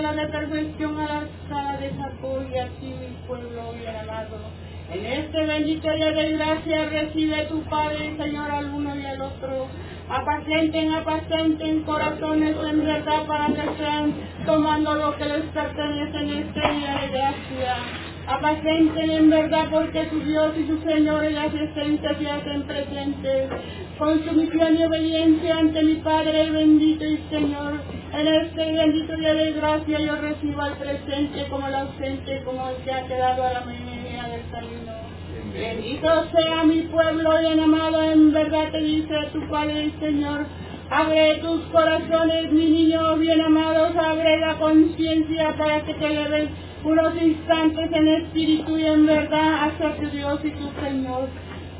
de perfección a la escala de Jacob y así mi pueblo bien amado. En este bendito día de gracia recibe tu Padre, Señor, al uno y al otro. Apacenten, apacenten corazones en verdad para que sean tomando lo que les pertenece en este día de gracia. Apacenten en verdad porque su Dios y su Señor en las esencias se hacen presentes. Con sumisión y obediencia ante mi Padre bendito y Señor. En este bendito día de gracia yo recibo al presente como el ausente, como el que ha quedado a la media del camino. Bendito sea mi pueblo bien amado, en verdad te dice tu Padre y Señor. Abre tus corazones, mi niño bien amados, abre la conciencia para que te leves unos instantes en espíritu y en verdad hacia tu Dios y tu Señor.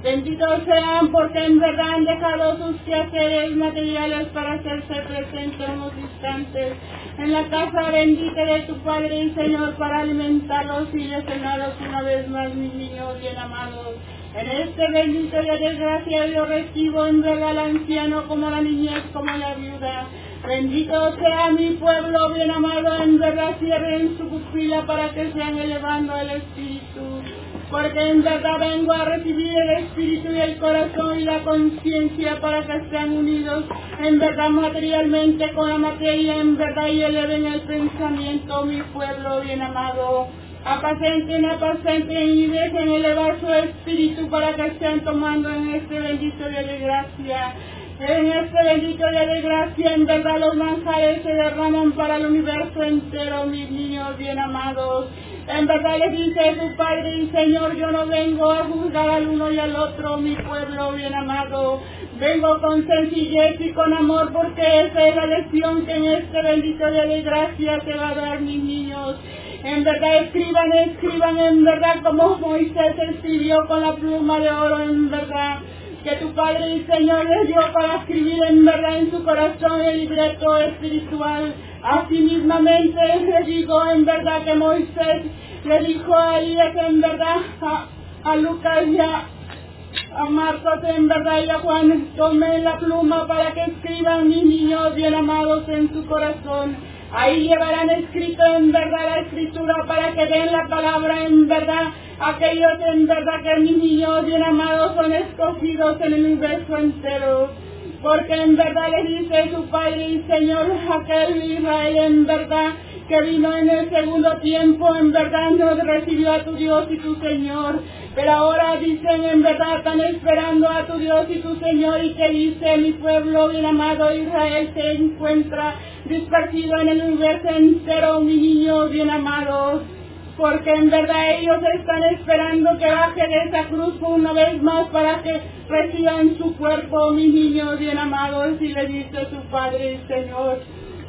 Benditos sean porque en verdad han dejado sus quehaceres materiales para hacerse presentes unos instantes en la casa bendita de tu Padre y Señor para alimentarlos y llenarlos una vez más, mis niños bien amados. En este bendito de gracia yo recibo en verdad al anciano como la niñez, como la viuda. Bendito sea mi pueblo bien amado, en verdad cierren su pupila para que sean elevando el Espíritu porque en verdad vengo a recibir el espíritu y el corazón y la conciencia para que sean unidos en verdad materialmente con la materia, en verdad y eleven el pensamiento, mi pueblo bien amado. Apacenten, apacenten y dejen elevar su espíritu para que estén tomando en este bendito día de gracia. En este bendito día de gracia, en verdad los manjares se derraman para el universo entero, mis niños bien amados. En verdad les dice su Padre y Señor, yo no vengo a juzgar al uno y al otro, mi pueblo bien amado. Vengo con sencillez y con amor porque esa es la lección que en este bendito día de gracia te va a dar, mis niños. En verdad escriban, escriban en verdad como Moisés escribió con la pluma de oro, en verdad que tu Padre y Señor les dio para escribir en verdad en su corazón el libreto espiritual. Así mismamente le digo en verdad que Moisés le dijo a Elías en verdad a, a Lucas y a, a Marcos en verdad y a Juan, tomen la pluma para que escriban mis niños bien amados en su corazón. Ahí llevarán escrito en verdad la escritura para que den la palabra en verdad. Aquellos en verdad que mis niños bien amados son escogidos en el universo entero. Porque en verdad le dice su Padre y Señor aquel Israel en verdad que vino en el segundo tiempo, en verdad no recibió a tu Dios y tu Señor. Pero ahora dicen, en verdad están esperando a tu Dios y tu Señor y que dice, mi pueblo bien amado Israel se encuentra dispersido en el universo entero, mi niño bien amado. Porque en verdad ellos están esperando que baje de esa cruz una vez más para que reciban su cuerpo, mi niño bien amado, y le dice su Padre y Señor.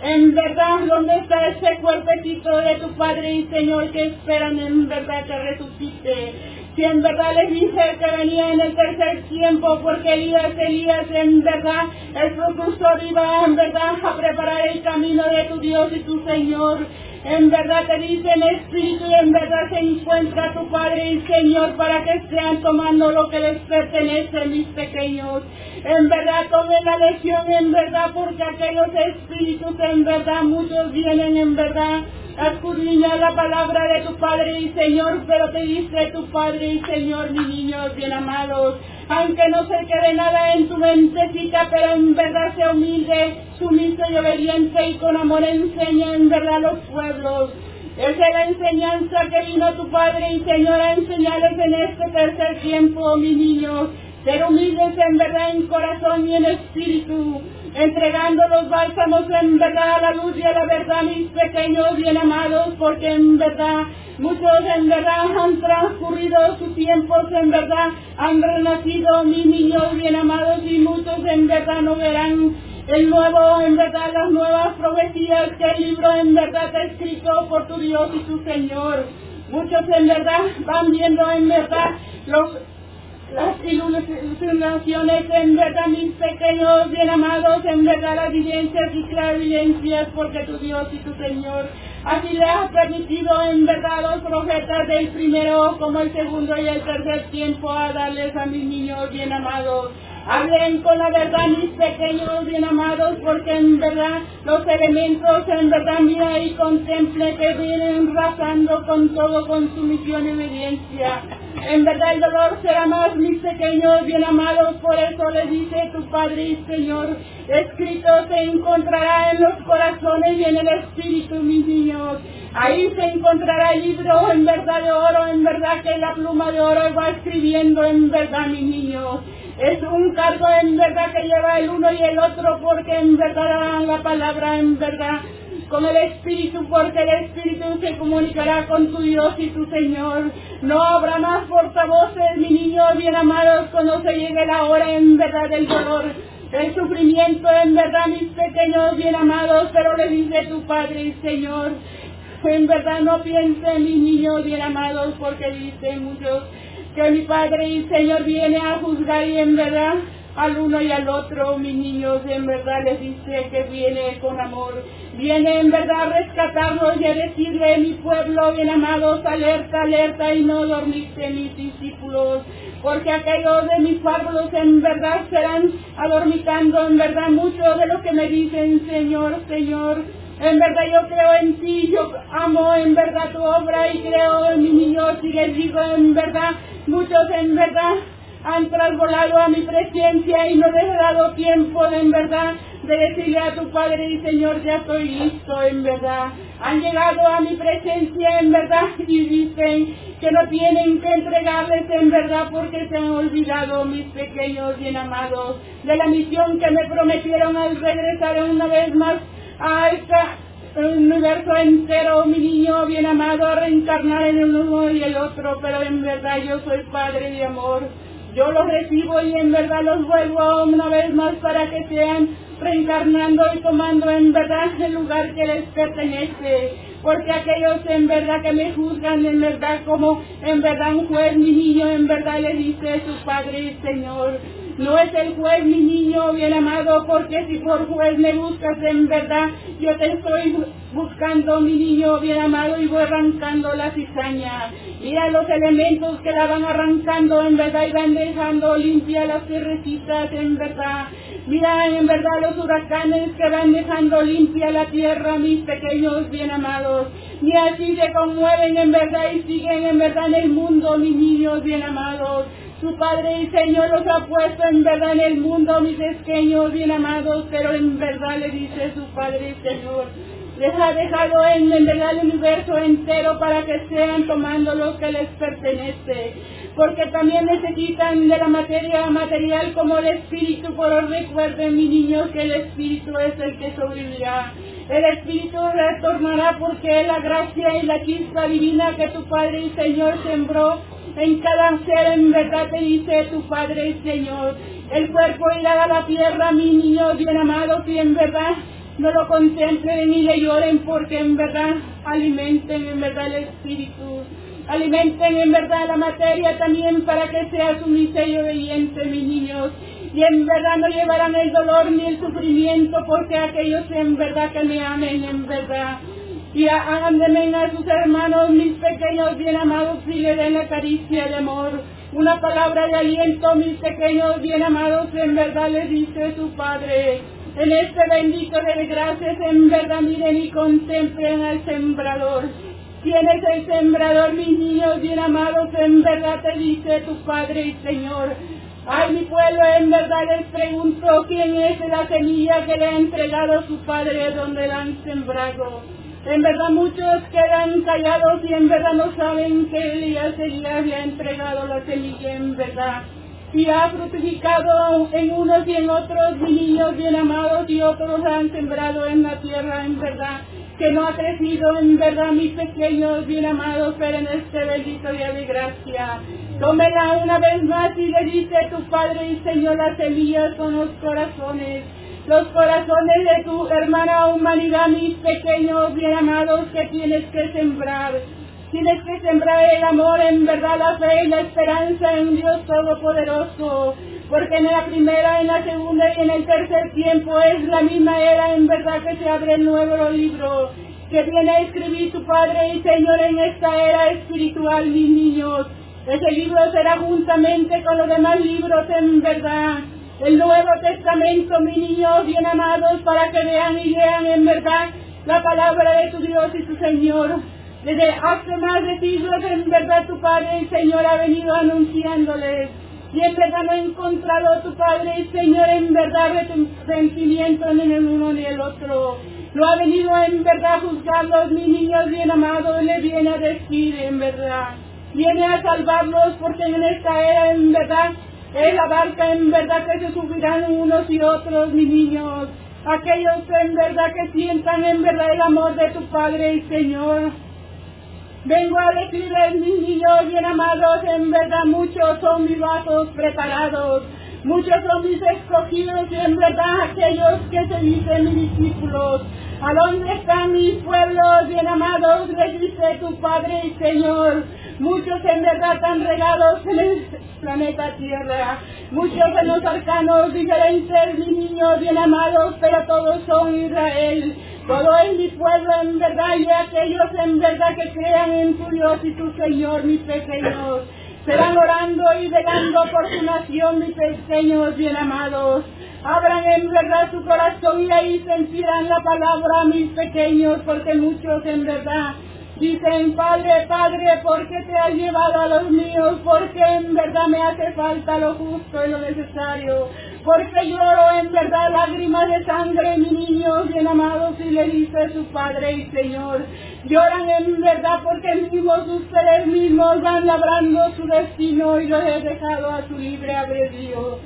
En verdad, ¿dónde está ese cuerpecito de tu Padre y Señor que esperan en verdad que resucite? Si en verdad les dije que venía en el tercer tiempo, porque Elías, Elías, en verdad, el propulsor iba en verdad a preparar el camino de tu Dios y tu Señor. En verdad te dice en espíritu y en verdad se encuentra tu Padre y Señor para que sean tomando lo que les pertenece, mis pequeños. En verdad tomen la lección en verdad porque aquellos espíritus en verdad muchos vienen en verdad escudriñar la palabra de tu Padre y Señor, pero te dice tu Padre y Señor, mis niños bien amados, aunque no se quede nada en tu mentecita, pero en verdad sea humilde, sumiso y obediente y con amor enseña en verdad a los pueblos. Esa es la enseñanza que vino tu Padre y Señor a enseñarles en este tercer tiempo, mis niños. Ser humildes en verdad en corazón y en espíritu, entregando los bálsamos en verdad a la luz y a la verdad, mis pequeños bien amados, porque en verdad muchos en verdad han transcurrido sus tiempos, en verdad han renacido, mis niños bien amados, y muchos en verdad no verán el nuevo, en verdad, las nuevas profecías que el libro en verdad está escrito por tu Dios y tu Señor. Muchos en verdad van viendo en verdad los las iluminaciones, en verdad, mis pequeños bien amados, en verdad, las evidencias y clarividencias, porque tu Dios y tu Señor así le has permitido, en verdad, los profetas del primero, como el segundo y el tercer tiempo, a darles a mis niños bien amados. Hablen con la verdad mis pequeños bien amados, porque en verdad los elementos en verdad mira y contemple que vienen rasando con todo con su misión y obediencia. En verdad el dolor será más, mis pequeños bien amados, por eso le dice tu Padre y Señor, escrito se encontrará en los corazones y en el espíritu, mis niños. Ahí se encontrará el libro en verdad de oro, en verdad que la pluma de oro va escribiendo en verdad, mis niños. Es un cargo en verdad que lleva el uno y el otro porque en verdad la palabra en verdad con el Espíritu, porque el Espíritu se comunicará con tu Dios y tu Señor. No habrá más portavoces, mi niño bien amados, cuando se llegue la hora en verdad del dolor, del sufrimiento, en verdad, mis pequeños bien amados, pero le dice tu Padre y Señor, en verdad no piense, mi niño bien amados, porque dice muchos que mi Padre y Señor viene a juzgar y en verdad al uno y al otro, mis niños, en verdad les dice que viene con amor, viene en verdad a rescatarlos y a decirle, mi pueblo bien amados, alerta, alerta y no dormiste mis discípulos, porque aquellos de mis pueblos en verdad serán adormitando en verdad mucho de lo que me dicen, Señor, Señor, en verdad yo creo en ti, yo amo en verdad tu obra y creo en mi niño y les digo en verdad, muchos en verdad han trasvolado a mi presencia y no les he dado tiempo de, en verdad de decirle a tu Padre y Señor, ya estoy listo en verdad. Han llegado a mi presencia en verdad y dicen que no tienen que entregarles en verdad porque se han olvidado mis pequeños bien amados de la misión que me prometieron al regresar una vez más a este universo entero, mi niño bien amado, a reencarnar en el uno y el otro, pero en verdad yo soy Padre de amor yo los recibo y en verdad los vuelvo una vez más para que sean reencarnando y tomando en verdad el lugar que les pertenece. Porque aquellos en verdad que me juzgan en verdad como en verdad un juez, mi niño, en verdad le dice su Padre y Señor. No es el juez, mi niño bien amado, porque si por juez me buscas en verdad, yo te estoy buscando, mi niño bien amado, y voy arrancando la cizaña. Mira los elementos que la van arrancando en verdad y van dejando limpia las tierrecitas en verdad. Mira en verdad los huracanes que van dejando limpia la tierra, mis pequeños bien amados. Y así se conmueven en verdad y siguen en verdad en el mundo, mis niños bien amados. Su Padre y Señor los ha puesto en verdad en el mundo, mis pequeños bien amados, pero en verdad le dice su Padre y Señor, les ha dejado en, en verdad el universo entero para que sean tomando lo que les pertenece, porque también necesitan de la materia material como el espíritu, pero recuerden, mi niño, que el espíritu es el que sobrevivirá. El espíritu retornará porque es la gracia y la chispa divina que tu Padre y Señor sembró en cada ser en verdad te dice tu Padre Señor. El cuerpo irá a la tierra, mi niño bien amado, y en verdad no lo contemplen ni le lloren porque en verdad alimenten en verdad el espíritu. Alimenten en verdad la materia también para que sea su miserio obediente, mis niños. Y en verdad no llevarán el dolor ni el sufrimiento porque aquellos en verdad que me amen en verdad y hagan de a sus hermanos, mis pequeños bien amados, y le den la caricia de amor. Una palabra de aliento, mis pequeños bien amados, en verdad le dice su Padre. En este bendito de gracias, en verdad miren y contemplen al sembrador. ¿Quién es el sembrador, mis niños bien amados? En verdad te dice tu Padre y Señor. Ay, mi pueblo, en verdad les pregunto quién es la semilla que le ha entregado su Padre donde la han sembrado. En verdad muchos quedan callados y en verdad no saben que Elías le ha entregado la semilla en verdad. Y ha fructificado en unos y en otros niños bien amados y otros han sembrado en la tierra en verdad. Que no ha crecido en verdad mis pequeños bien amados, pero en este bendito día de gracia. Tómela una vez más y le dice tu Padre y Señor las semillas con los corazones los corazones de tu hermana humanidad, mis pequeños bien amados, que tienes que sembrar. Tienes que sembrar el amor, en verdad la fe y la esperanza en Dios Todopoderoso. Porque en la primera, en la segunda y en el tercer tiempo es la misma era en verdad que se abre el nuevo libro que viene a escribir tu Padre y Señor en esta era espiritual, mis niños. Ese libro será juntamente con los demás libros en verdad el Nuevo Testamento, mis niños bien amados, para que vean y lean en verdad la palabra de tu Dios y tu Señor. Desde hace más de siglos, en verdad, tu Padre y Señor ha venido anunciándoles. Y en verdad no ha encontrado tu Padre y Señor en verdad sentimiento en el uno ni el otro. Lo ha venido en verdad a juzgarlos, mis niños bien amados, le viene a decir en verdad. Viene a salvarlos porque en esta era en verdad es la barca en verdad que se subirán unos y otros, mis niños. Aquellos en verdad que sientan en verdad el amor de tu Padre y Señor. Vengo a decirles, mis niños bien amados, en verdad muchos son mis vasos preparados, muchos son mis escogidos y en verdad aquellos que se dicen mis discípulos. ¿A dónde están mis pueblos bien amados? Les dice tu Padre y Señor. Muchos en verdad están regados en el planeta Tierra. Muchos en los arcanos diferentes, mis niños bien amados, pero todos son Israel. Todo es mi pueblo en verdad y aquellos en verdad que crean en tu Dios y tu Señor, mis pequeños. Serán orando y velando por su nación, mis pequeños bien amados. Abran en verdad su corazón y ahí sentirán la palabra, mis pequeños, porque muchos en verdad Dicen, Padre, Padre, ¿por qué te has llevado a los míos? Porque en verdad me hace falta lo justo y lo necesario. Porque lloro en verdad lágrimas de sangre, mi niño bien amados, y le dice su Padre y Señor. Lloran en verdad porque mismos ustedes mismos van labrando su destino y los he dejado a su libre albedrío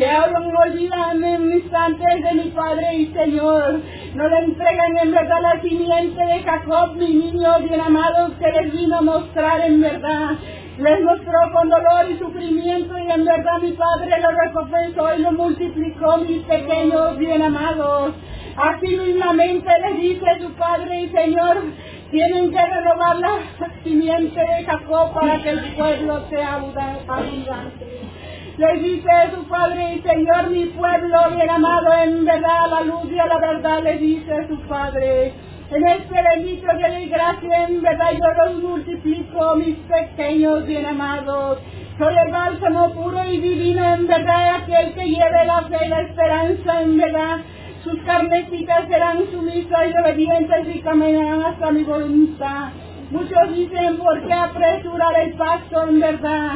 que hablan olvidan en instantes de mi Padre y Señor. No le entregan en verdad la simiente de Jacob, mi niño bien amado, que les vino a mostrar en verdad. Les mostró con dolor y sufrimiento y en verdad mi Padre lo recompensó y lo multiplicó, mis pequeños bien amados. Así mismamente les dice su Padre y Señor, tienen que renovar la simiente de Jacob para que el pueblo sea abundante. Le dice su Padre y Señor, mi pueblo bien amado, en verdad, la luz y a la verdad, le dice su Padre. En este bendito día de gracia, en verdad, yo los multiplico, mis pequeños bien amados. Soy el bálsamo puro y divino, en verdad, aquel que lleve la fe y la esperanza, en verdad. Sus carnecitas serán sumisas y obedientes y caminarán hasta mi voluntad. Muchos dicen, ¿por qué apresurar el paso, en verdad?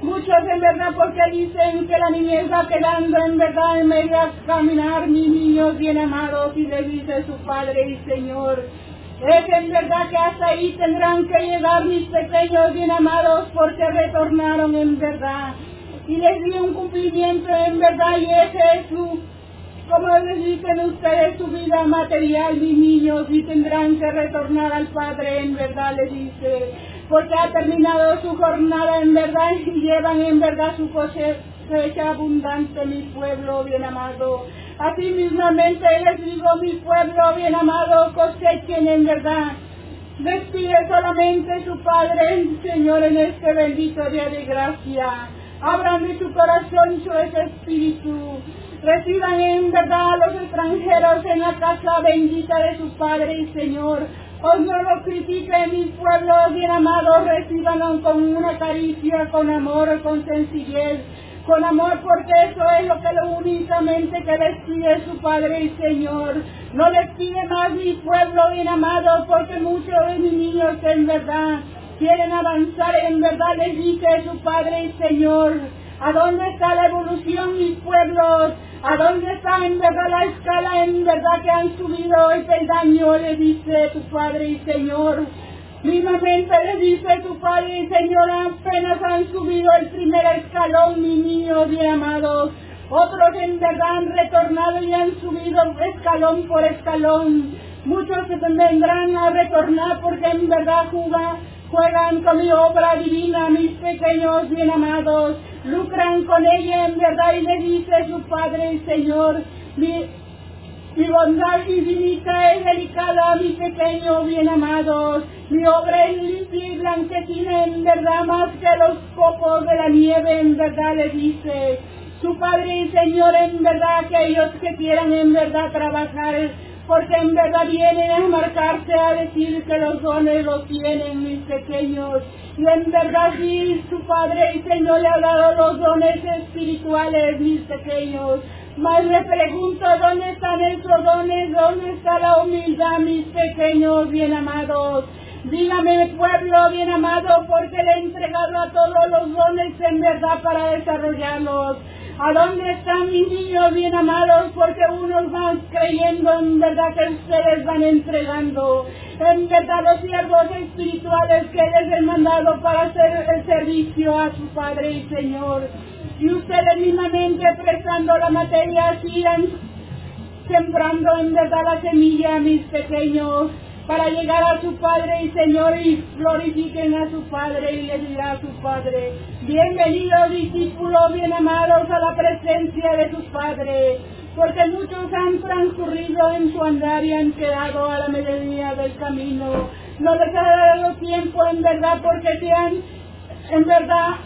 Muchos en verdad porque dicen que la niñez va quedando en verdad en medio a caminar, mis niños bien amados, y le dice su Padre y Señor. Es en verdad que hasta ahí tendrán que llegar mis pequeños bien amados porque retornaron en verdad. Y les di un cumplimiento en verdad y ese es su, como les dicen ustedes, su vida material, mis niños, y tendrán que retornar al Padre en verdad, les dice porque ha terminado su jornada en verdad y llevan en verdad su cosecha abundante, mi pueblo bien amado. Así mismamente les digo, mi pueblo bien amado, cosechen en verdad. Despide solamente su Padre, Señor, en este bendito día de gracia. Abran su corazón su espíritu. Reciban en verdad a los extranjeros en la casa bendita de su Padre y Señor Hoy no lo critiquen mis pueblos bien amados, recibanlo con una caricia, con amor, con sencillez, con amor, porque eso es lo que lo únicamente que les pide su Padre y Señor. No les pide más mi pueblo bien amado, porque muchos de mis niños en verdad quieren avanzar, en verdad les dice su Padre y Señor. ¿A dónde está la evolución, mis pueblos? ¿A dónde está en verdad la escala en verdad que han subido el peldaño? Le dice tu Padre y Señor. Mismamente le dice tu Padre y Señor, apenas han subido el primer escalón, mi niño bien amados. Otros en verdad han retornado y han subido escalón por escalón. Muchos vendrán a retornar porque en verdad jugan, juegan con mi obra divina, mis pequeños bien amados lucran con ella en verdad y le dice su Padre y Señor, mi, bondad infinita es delicada, mi pequeño bien amados, mi obra es limpia y blanquecina en verdad más que los copos de la nieve en verdad le dice, su Padre y Señor en verdad aquellos que quieran en verdad trabajar porque en verdad vienen a marcarse a decir que los dones los tienen mis pequeños. Y en verdad sí, su Padre y Señor le ha dado los dones espirituales, mis pequeños. Mas le pregunto, ¿dónde están esos dones? ¿Dónde está la humildad, mis pequeños bien amados? Dígame, pueblo bien amado, porque le he entregado a todos los dones en verdad para desarrollarlos. ¿A dónde están mis niños bien amados? Porque unos van creyendo en verdad que ustedes van entregando. En verdad los siervos espirituales que les he mandado para hacer el servicio a su Padre y Señor. Y ustedes mismamente prestando la materia sigan sembrando en verdad la semilla, mis pequeños para llegar a su Padre y Señor y glorifiquen a su Padre y le dirá a su Padre, bienvenidos discípulos bien amados a la presencia de su Padre, porque muchos han transcurrido en su andar y han quedado a la mediodía del camino. No les ha dado tiempo en verdad porque te han, en verdad,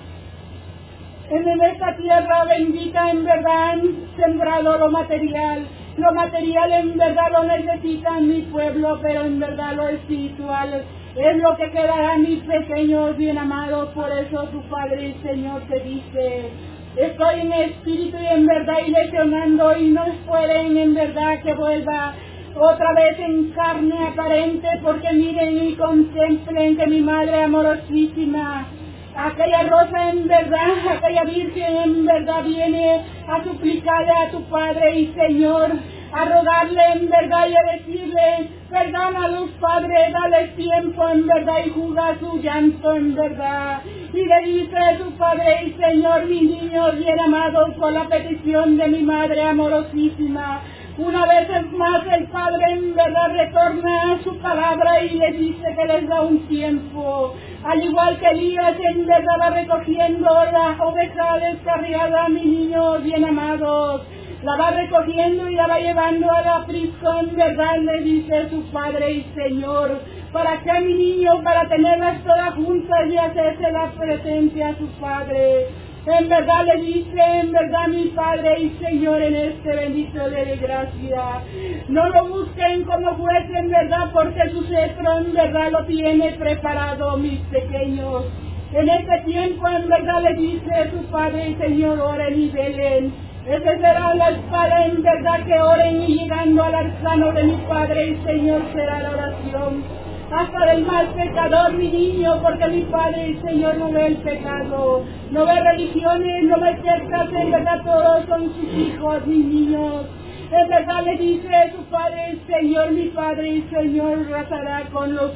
en esta tierra bendita en verdad han sembrado lo material lo material en verdad lo necesita mi pueblo, pero en verdad lo espiritual es lo que quedará mis pequeños bien amados. Por eso tu Padre y Señor te dice, estoy en espíritu y en verdad ilusionando y no pueden en verdad que vuelva otra vez en carne aparente, porque miren y contemplen que mi Madre amorosísima aquella rosa en verdad, aquella virgen en verdad viene a suplicarle a tu Padre y Señor, a rogarle en verdad y a decirle, perdona a los padres, dale tiempo en verdad y juzga su llanto en verdad. Y le dice a su Padre y Señor, mis niños bien amados, por la petición de mi Madre amorosísima, una vez más el Padre en verdad retorna a su palabra y le dice que les da un tiempo. Al igual que Elías en verdad va recogiendo la oveja descarriada, mis niños bien amados. La va recogiendo y la va llevando a la prisión, ¿verdad? Le dice su Padre y Señor. ¿Para qué, mi niño? Para tenerlas todas juntas y hacerse la presencia a su Padre. En verdad le dice, en verdad mi Padre y Señor en este bendito de gracia. No lo busquen como juez en verdad porque su cetro en verdad lo tiene preparado, mis pequeños. En este tiempo en verdad le dice su Padre y Señor, oren y velen. Esa será la espada en verdad que oren y llegando al arzano de mi Padre y Señor será la oración hasta del mal pecador, mi niño, porque mi Padre y Señor no ve el pecado, no ve religiones, no ve sectas, en verdad todos son sus hijos, mis niños. En verdad le dice su Padre y Señor, mi Padre y Señor, razará con los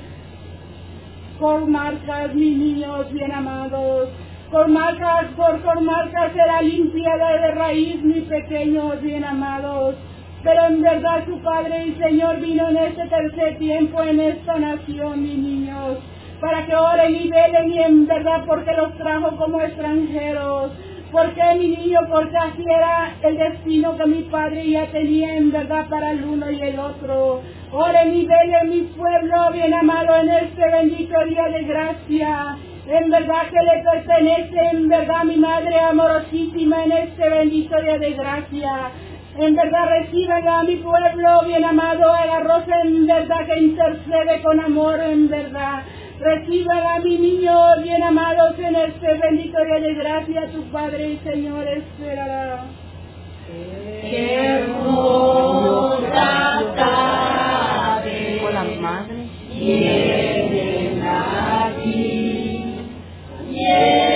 con marcas, mis niños bien amados. Con marcas, por con marcas será limpiada de raíz, mis pequeños bien amados pero en verdad su Padre y Señor vino en este tercer tiempo en esta nación, mis niños, para que oren y velen y en verdad porque los trajo como extranjeros. Porque mi niño, porque así era el destino que mi padre ya tenía en verdad para el uno y el otro. Oren y velen mi pueblo bien amado en este bendito día de gracia. En verdad que le pertenece en verdad mi madre amorosísima en este bendito día de gracia. En verdad reciban a mi pueblo bien amado, a rosa en verdad que intercede con amor en verdad. Reciban a mi niño bien amados en este bendito día de gracia, tu Padre y Señor esperará. Qué hermosa tarde. Con la madre. Vienen aquí. Y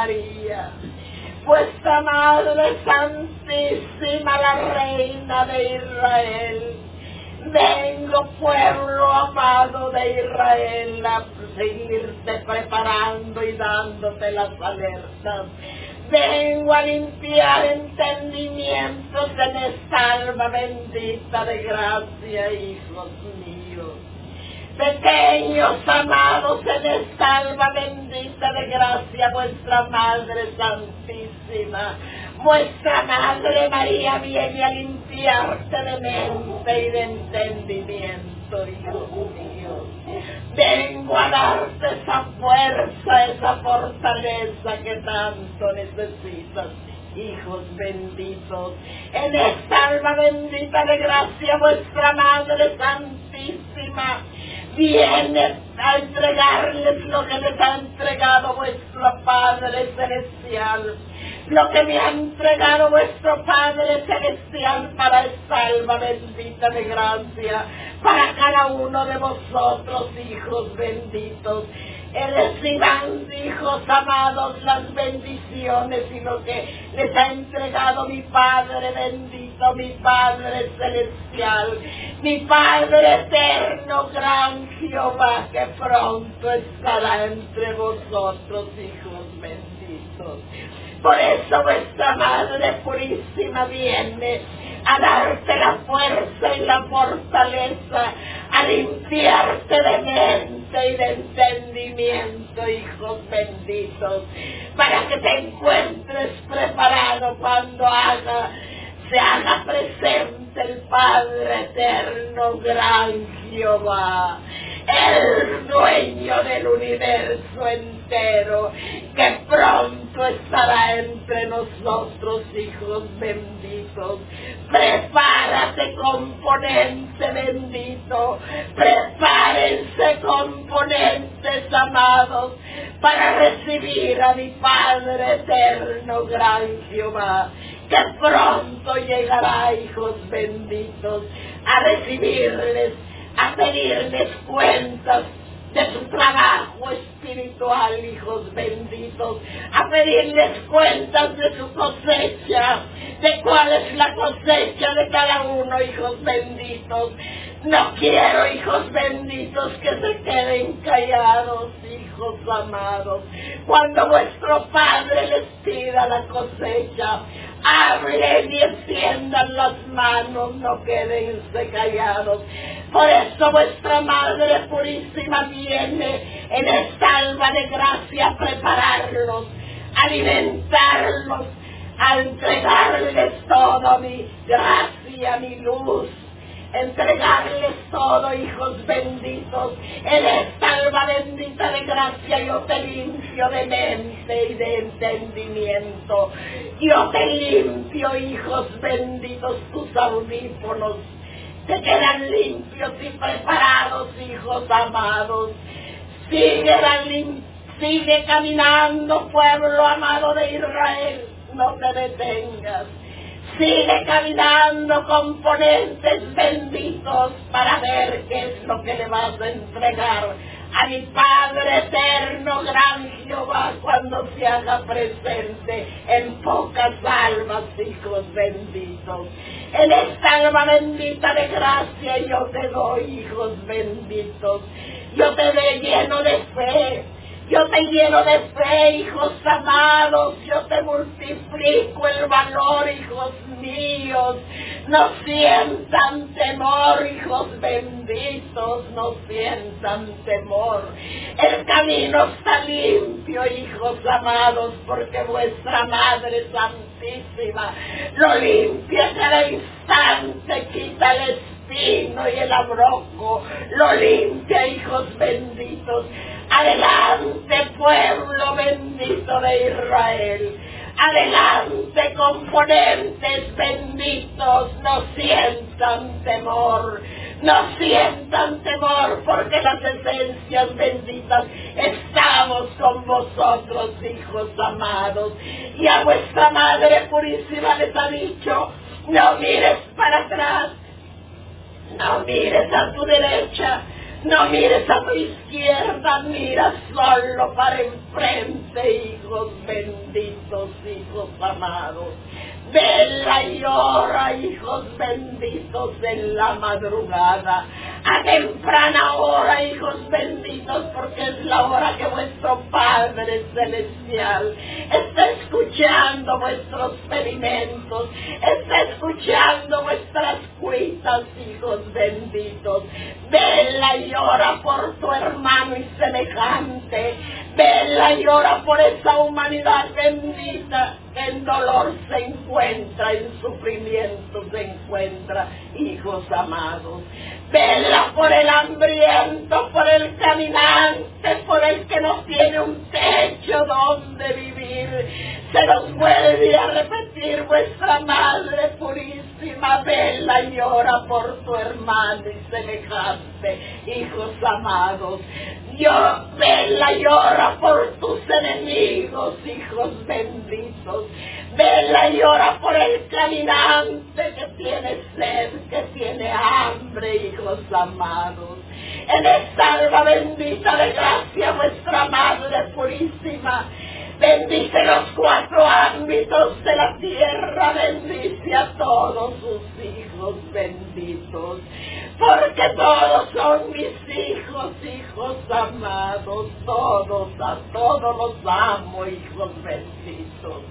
María, vuestra Madre Santísima, la Reina de Israel. Vengo, pueblo amado de Israel, a seguirte preparando y dándote las alertas. Vengo a limpiar entendimientos en esta alma bendita de gracia, hijos. Pequeños amados en esta alma bendita de gracia, vuestra Madre Santísima, vuestra Madre María viene a limpiarte de mente y de entendimiento, hijos míos. Vengo a darte esa fuerza, esa fortaleza que tanto necesitas hijos benditos. En esta alma bendita de gracia, vuestra Madre Santísima viene a entregarles lo que les ha entregado vuestro Padre Celestial. Lo que me ha entregado vuestro Padre Celestial para esta alma bendita de gracia, para cada uno de vosotros, hijos benditos. Reciban, hijos amados, las bendiciones y lo que les ha entregado mi Padre bendito, mi Padre celestial, mi Padre eterno, gran Jehová, que pronto estará entre vosotros, hijos benditos. Por eso vuestra Madre Purísima viene a darte la fuerza y la fortaleza, a limpiarte de mente y de entendimiento, hijos benditos, para que te encuentres preparado cuando haga, se haga presente el Padre eterno, gran Jehová, el dueño del universo entero, que pronto estará entre nosotros, hijos benditos. Prepárate, componente bendito. Prepárense, componentes amados, para recibir a mi Padre eterno, gran Jehová, que pronto llegará, hijos benditos, a recibirles, a pedirles cuentas de su trabajo espiritual, hijos benditos, a pedirles cuentas de su cosecha, de cuál es la cosecha de cada uno, hijos benditos. No quiero, hijos benditos, que se queden callados, hijos amados. Cuando vuestro Padre les pida la cosecha, hablen y extiendan las manos, no quédense callados. Por eso vuestra Madre Purísima viene en esta alma de gracia a prepararlos, alimentarlos, a entregarles todo mi gracia, mi luz, entregarles todo, hijos benditos. En esta alma bendita de gracia yo te limpio de mente y de entendimiento. Yo te limpio, hijos benditos, tus audífonos. Te quedan limpios y preparados, hijos amados. Sigue, sigue caminando, pueblo amado de Israel. No te detengas. Sigue caminando componentes benditos para ver qué es lo que le vas a entregar a mi Padre eterno, gran Jehová, cuando se haga presente en pocas almas, hijos benditos. En esta alma bendita de gracia yo te doy, hijos benditos. Yo te doy lleno de fe. Yo te lleno de fe, hijos amados. Yo te multiplico el valor, hijos míos. no sientan temor, hijos benditos, no sientan temor. El camino está limpio, hijos amados, porque vuestra Madre Santísima lo limpia cada instante, quita el espino y el abroco, lo limpia, hijos benditos. Adelante, pueblo bendito de Israel. Adelante, componentes benditos, no sientan temor, no sientan temor, porque las esencias benditas estamos con vosotros, hijos amados. Y a vuestra Madre Purísima les ha dicho, no mires para atrás, no mires a tu derecha, no mires a tu izquierda, mira solo para enfrente, hijos benditos, hijos amados. Vela y ora, hijos benditos, en la madrugada. A temprana hora, hijos benditos, porque es la hora que vuestro Padre Celestial está escuchando vuestros pedimentos, está escuchando vuestras cuitas, hijos benditos. Vela y ora por tu hermano y semejante. Vela y ora por esa humanidad bendita en dolor se encuentra, en sufrimiento se encuentra, hijos amados. Vela por el hambriento, por el caminante, por el que no tiene un techo donde vivir. Se nos vuelve a repetir vuestra Madre Purísima, vela y ora por tu hermano y semejante, hijos amados. Dios, vela y ora por tus enemigos, hijos benditos. Vela y ora por el caminante que tiene sed, que tiene hambre, hijos amados. En esta alma bendita de gracia, vuestra Madre Purísima, bendice los cuatro ámbitos de la tierra, bendice a todos sus hijos benditos, porque todos son mis hijos, hijos amados, todos, a todos los amo, hijos benditos.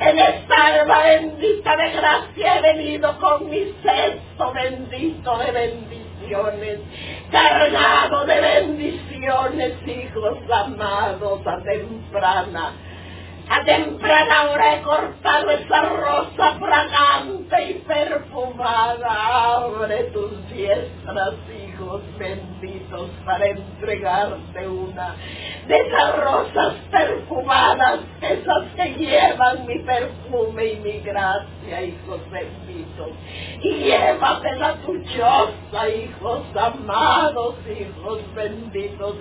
En esta alma bendita de gracia he venido con mi cesto bendito de bendiciones, cargado de bendiciones, hijos amados, a temprana a temprana hora he cortado esa rosa fragante y perfumada. Abre tus diestras, hijos benditos, para entregarte una de esas rosas perfumadas, esas que llevan mi perfume y mi gracia, hijos benditos. Y llévatela tu choza, hijos amados, hijos benditos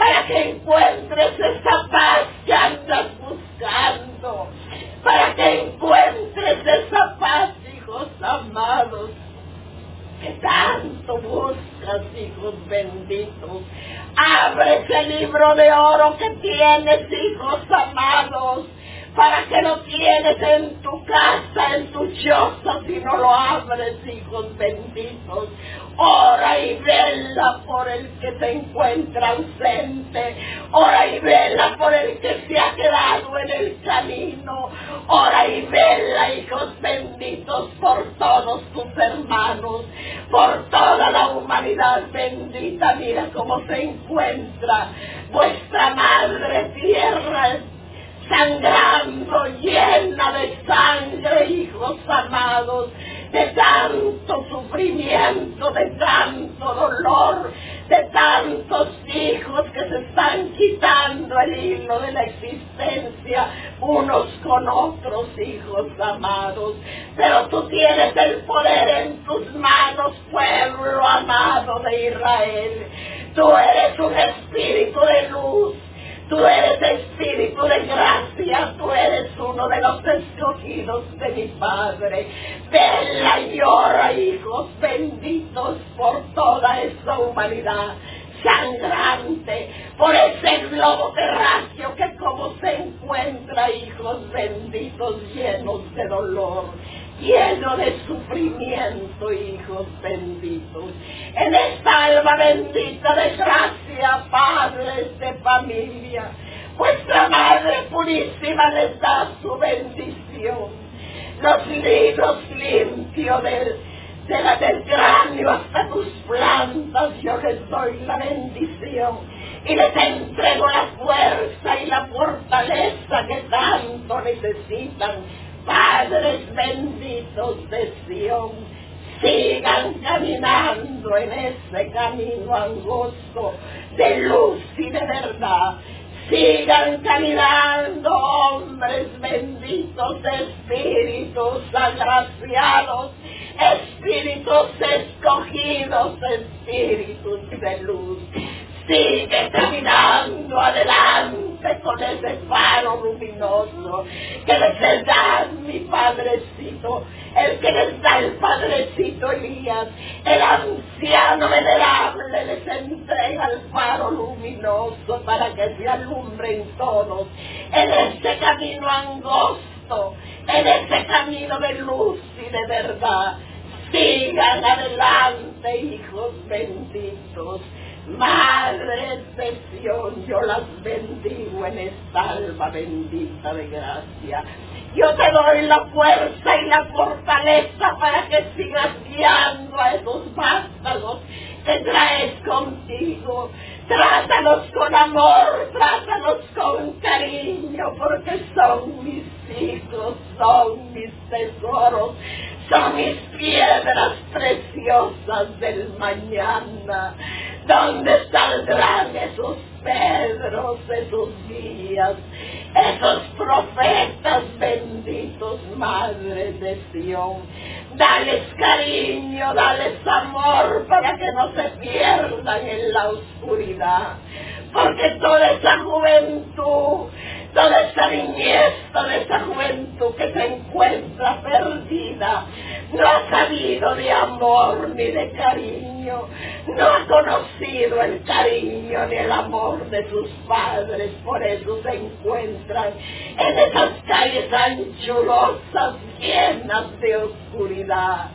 para que encuentres esa paz que andas buscando, para que encuentres esa paz, hijos amados, que tanto buscas, hijos benditos. Abre ese libro de oro que tienes, hijos amados, para que lo tienes en tu casa, en tu choza, si no lo abres, hijos benditos. Ora y vela por el que se encuentra ausente. Ora y vela por el que se ha quedado en el camino. Ora y vela, hijos benditos, por todos tus hermanos, por toda la humanidad bendita. Mira cómo se encuentra vuestra madre tierra sangrando, llena de sangre, hijos amados, de tanto sufrimiento, de tanto dolor, de tantos hijos que se están quitando el hilo de la existencia unos con otros, hijos amados. Pero tú tienes el poder en tus manos, pueblo amado de Israel. Tú eres un espíritu de luz Tú eres espíritu de gracia, tú eres uno de los escogidos de mi Padre. Vela y llora, hijos benditos, por toda esa humanidad sangrante, por ese globo terráqueo que como se encuentra, hijos benditos, llenos de dolor lleno de sufrimiento, hijos benditos. En esta alma bendita de gracia, padres de familia, vuestra Madre Purísima les da su bendición. Los libros limpios del desde el cráneo hasta tus plantas, yo les doy la bendición y les entrego la fuerza y la fortaleza que tanto necesitan. Padres benditos de Sion, sigan caminando en ese camino angosto de luz y de verdad. Sigan caminando, hombres benditos, espíritus agraciados, espíritus escogidos, espíritus de luz. Sigue caminando adelante con ese faro luminoso que les da mi Padrecito, el que les da el Padrecito Elías, el anciano venerable les entrega el faro luminoso para que se alumbren todos en este camino angosto, en ese camino de luz y de verdad. Sigan adelante, hijos benditos. Madre de Sion, yo las bendigo en esta alma bendita de gracia. Yo te doy la fuerza y la fortaleza para que sigas guiando a esos vástagos que traes contigo. Trátalos con amor, trátalos con cariño, porque son mis hijos, son mis tesoros, son mis piedras preciosas del mañana donde saldrán esos Pedros, esos días, esos profetas benditos, Madre de Sion. Dales cariño, dales amor para que no se pierdan en la oscuridad. Porque toda esa juventud toda esa niñez, toda esa juventud que se encuentra perdida, no ha sabido de amor ni de cariño, no ha conocido el cariño ni el amor de sus padres, por eso se encuentran en esas calles anchurosas llenas de oscuridad.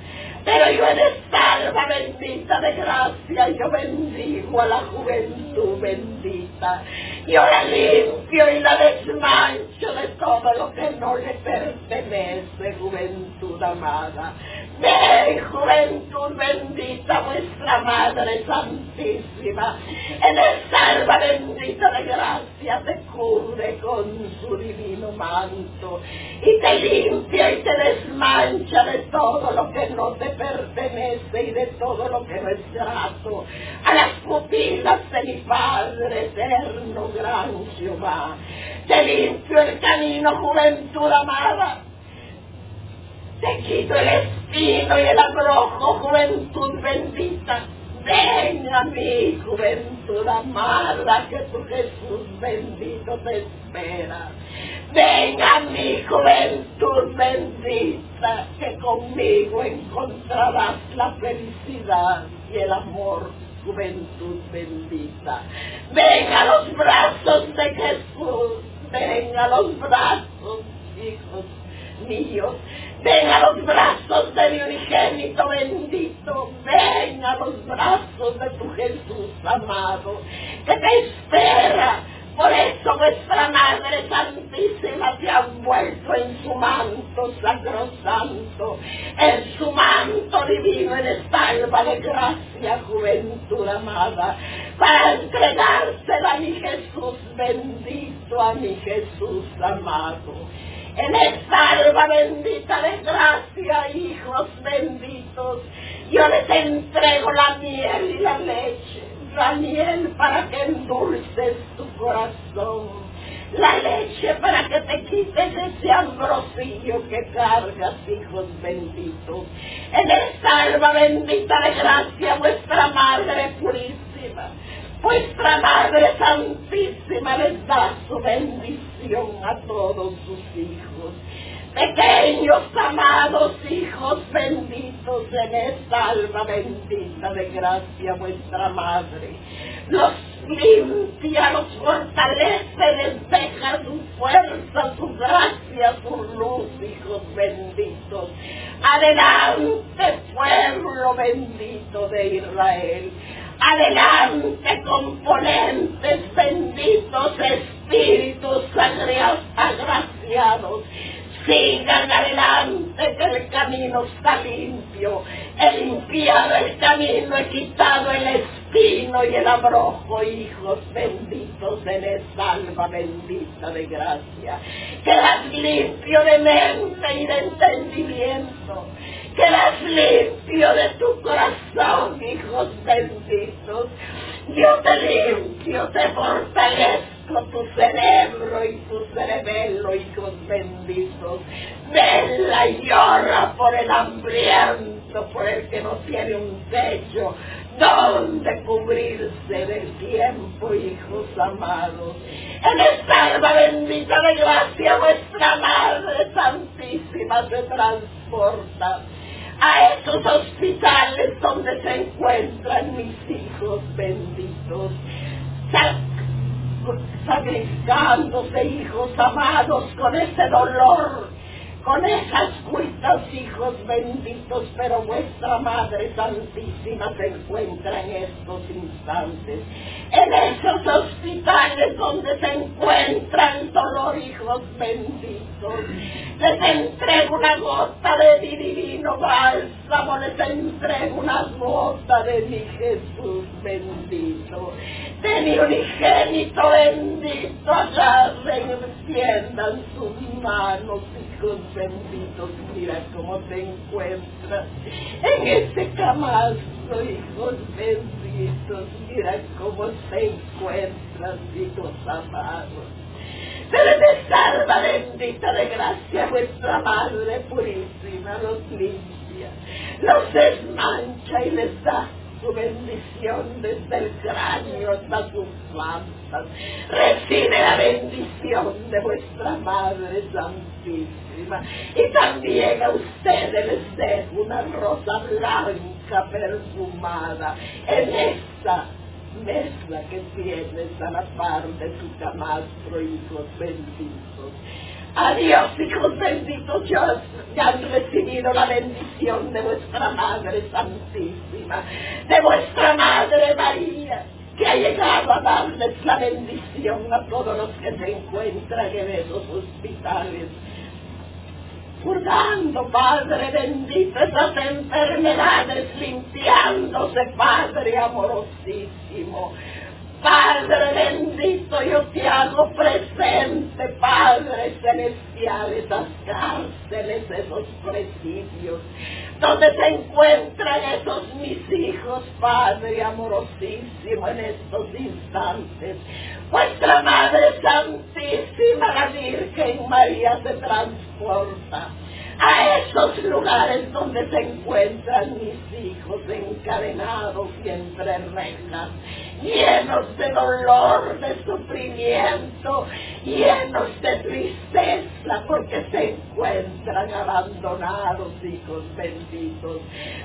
Pero yo en esta bendita de gracia, yo bendigo a la juventud bendita. Yo la limpio y la desmancho de todo lo que no le pertenece, juventud amada. Ven, juventud bendita, vuestra Madre Santísima, en esta alma bendita de gracia te cubre con su divino manto y te limpia y te desmancha de todo lo que no te pertenece y de todo lo que no es grato a las pupilas de mi Padre eterno, gran Jehová. Te limpio el camino, juventud amada te quito el espino y el abrojo, juventud bendita. Ven a mí, juventud amada, que tu Jesús bendito te espera. Ven a mí, juventud bendita, que conmigo encontrarás la felicidad y el amor, juventud bendita. Ven a los brazos de Jesús, ven a los brazos, hijos míos. Ven a los brazos de mi unigénito bendito. Ven a los brazos de tu Jesús amado, que te espera. Por eso vuestra Madre Santísima te ha envuelto en su manto sacrosanto, en su manto divino, en esta alba de gracia, juventud amada, para entregársela a mi Jesús bendito, a mi Jesús amado en esta alma bendita de gracia, hijos benditos, yo les entrego la miel y la leche, la miel para que endulces tu corazón, la leche para que te quites ese ambrosio que cargas, hijos benditos. En esta alma bendita de gracia, vuestra Madre purísima, vuestra Madre Santísima les da su bendición a todos sus hijos. Pequeños, amados hijos benditos en esta alma bendita de gracia, vuestra Madre. Los limpia, los fortalece, les deja su fuerza, su gracia, su luz, hijos benditos. Adelante, pueblo bendito de Israel. Adelante, componentes benditos, espíritus agraciados. sigan adelante, que el camino está limpio. He limpiado el camino, he quitado el espino y el abrojo, hijos benditos en esta alma bendita de gracia. Quedas limpio de mente y de entendimiento. Quedas limpio de tu corazón, hijos benditos. Yo te limpio, te fortalezco tu cerebro y tu cerebelo, hijos benditos. Vela y llora por el hambriento, por el que no tiene un techo, donde cubrirse del tiempo, hijos amados. En esta alma bendita de gracia, vuestra Madre Santísima se transporta esos hospitales donde se encuentran mis hijos benditos, sacrificándose hijos amados con ese dolor con esas cuitas, hijos benditos, pero vuestra Madre Santísima se encuentra en estos instantes, en esos hospitales donde se encuentran dolor, hijos benditos. Les entrego una gota de mi divino bálsamo, les entrego una gota de mi Jesús bendito, de mi unigénito bendito, allá extiendan sus manos, benditos, mira cómo te encuentras en ese camastro, hijos benditos, mira cómo te encuentras, hijos amados. Pero de salva bendita de gracia, vuestra Madre purísima los limpia, los desmancha y les da su bendición desde el cráneo hasta sus plantas. Recibe la bendición de vuestra Madre Santísima. Y también a ustedes les dejo una rosa blanca perfumada en esta mezcla que tienes a la par de tu camastro, hijos benditos. Adiós, hijos benditos, ya, ya han recibido la bendición de vuestra Madre Santísima, de vuestra Madre María, que ha llegado a darles la bendición a todos los que se encuentran en esos hospitales. Purgando, Padre bendito, esas enfermedades, limpiándose, Padre amorosísimo. Padre bendito, yo te hago presente, Padre celestial, esas cárceles, esos presidios, donde se encuentran esos mis hijos, Padre amorosísimo, en estos instantes. Vuestra Madre Santísima, la Virgen María, se transporta a esos lugares donde se encuentran mis hijos encadenados y entre rejas, llenos de dolor, de sufrimiento, llenos de tristeza, porque se encuentran abandonados, hijos benditos.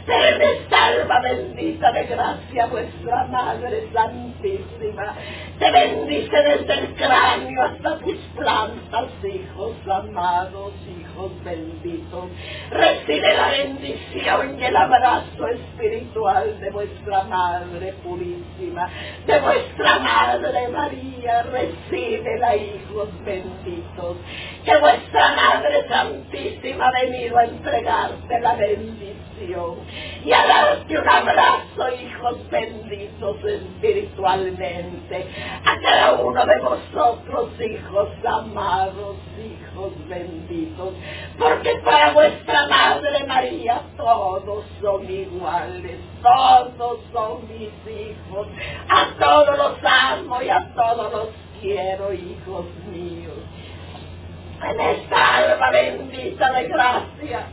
Me salva bendita de gracia vuestra Madre Santísima. Te bendice desde el cráneo hasta tus plantas, hijos amados, hijos benditos. Recibe la bendición y el abrazo espiritual de vuestra Madre Purísima, de vuestra Madre María. Recíbela, hijos benditos. Que vuestra Madre Santísima ha venido a entregarte la bendición y a darte un abrazo, hijos benditos espiritualmente. A cada uno de vosotros, hijos amados, hijos benditos. Porque para vuestra Madre María todos son iguales, todos son mis hijos, a todos los amo y a todos los quiero, hijos míos. En esta alma bendita de gracia,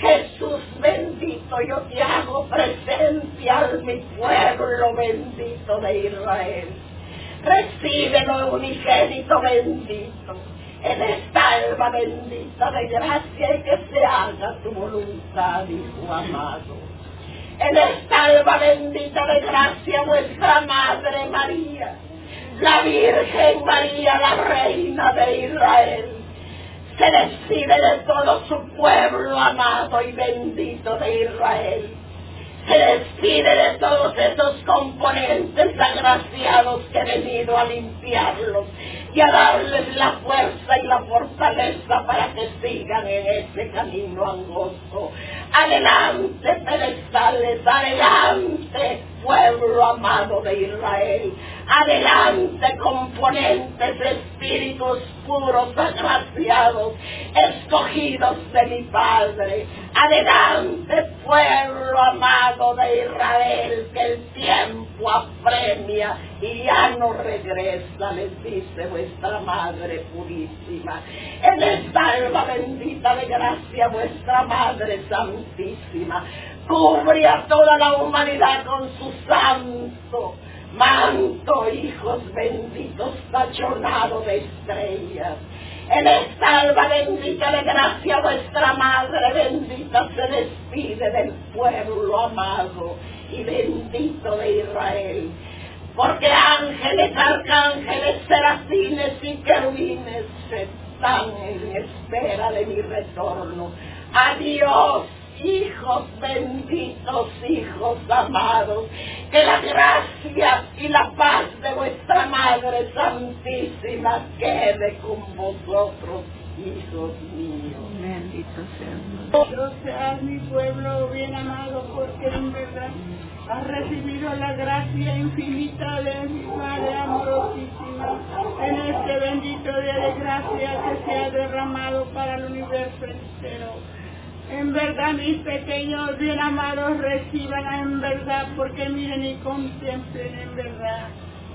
Jesús bendito, yo te hago presente al mi pueblo bendito de Israel. Recíbelo, unigénito bendito en esta alma bendita de gracia y que se haga tu voluntad, Hijo amado. En esta alma bendita de gracia, vuestra Madre María, la Virgen María, la Reina de Israel, se despide de todo su pueblo amado y bendito de Israel. Se despide de todos esos componentes agraciados que he venido a limpiarlos y a darles la fuerza y la fortaleza para que sigan en ese camino angosto. Adelante, pedestales, adelante, pueblo amado de Israel. Adelante, componentes, espíritus puros, agraciados, escogidos de mi Padre. Adelante, pueblo amado de Israel, que el tiempo apremia y ya no regresa, les dice vuestra Madre purísima. En esta alma bendita de gracia, vuestra Madre santísima, cubre a toda la humanidad con su santo manto, hijos benditos, tachonado de estrellas. En esta alba bendita de gracia vuestra Madre bendita se despide del pueblo amado y bendito de Israel. Porque ángeles, arcángeles, serafines y querubines están en espera de mi retorno. Adiós hijos benditos, hijos amados, que la gracia y la paz de vuestra Madre Santísima quede con vosotros, hijos míos. Bendito sea. seas mi pueblo bien amado, porque en verdad has recibido la gracia infinita de mi Madre amorosísima en este bendito día de gracia que se ha derramado para el universo entero. En verdad, mis pequeños bien amados, reciban en verdad, porque miren y contemplen en verdad.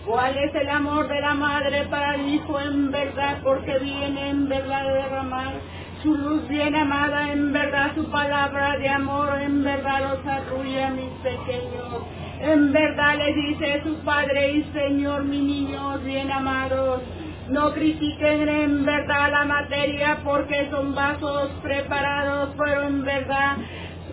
¿Cuál es el amor de la madre para el hijo en verdad? Porque viene en verdad a derramar su luz bien amada, en verdad su palabra de amor, en verdad los arrulla, mis pequeños. En verdad le dice su Padre y Señor, mis niños bien amados. No critiquen en verdad la materia porque son vasos preparados, pero en verdad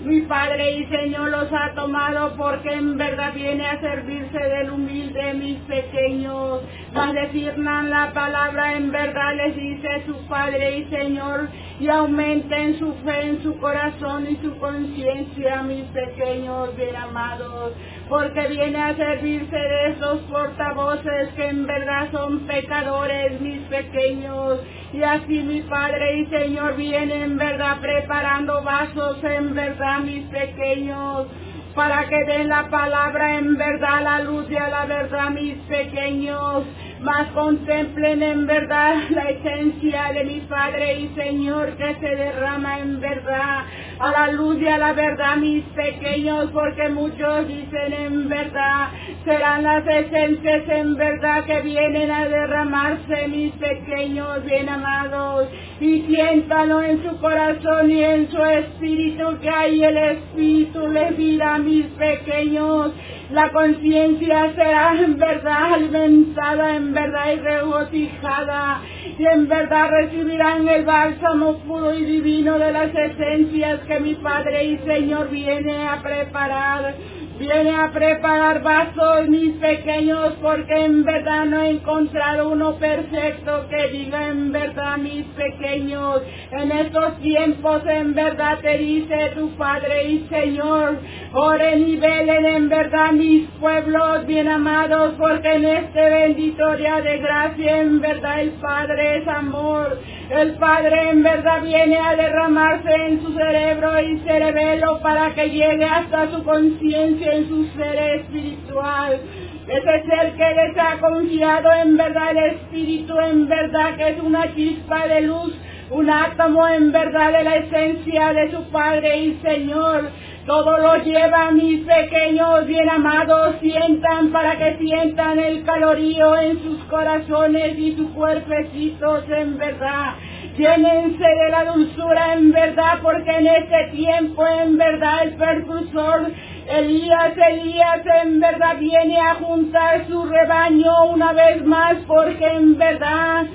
mi Padre y Señor los ha tomado porque en verdad viene a servirse del humilde, mis pequeños. Maldecirnan la palabra, en verdad les dice su Padre y Señor, y aumenten su fe en su corazón y su conciencia, mis pequeños bien amados porque viene a servirse de esos portavoces que en verdad son pecadores, mis pequeños. Y así mi Padre y Señor viene en verdad preparando vasos en verdad, mis pequeños para que den la palabra en verdad, la luz y a la verdad, mis pequeños más contemplen en verdad la esencia de mi Padre y Señor que se derrama en verdad a la luz y a la verdad mis pequeños porque muchos dicen en verdad serán las esencias en verdad que vienen a derramarse mis pequeños bien amados y siéntalo en su corazón y en su espíritu que hay el espíritu les dirá mis pequeños la conciencia será en verdad alimentada, en verdad y regocijada. Y en verdad recibirán el bálsamo puro y divino de las esencias que mi Padre y Señor viene a preparar Viene a preparar vasos mis pequeños porque en verdad no he encontrado uno perfecto que diga en verdad mis pequeños. En estos tiempos en verdad te dice tu Padre y Señor. Oren y velen en verdad mis pueblos bien amados porque en este bendito día de gracia en verdad el Padre es amor. El Padre en verdad viene a derramarse en su cerebro y cerebelo para que llegue hasta su conciencia en su ser espiritual. Ese es el que les ha confiado en verdad el Espíritu, en verdad que es una chispa de luz, un átomo en verdad de la esencia de su Padre y Señor. Todo lo lleva mis pequeños bien amados, sientan para que sientan el calorío en sus corazones y sus cuerpecitos en verdad. Llénense de la dulzura en verdad, porque en este tiempo en verdad el percursor Elías, Elías en verdad viene a juntar su rebaño una vez más, porque en verdad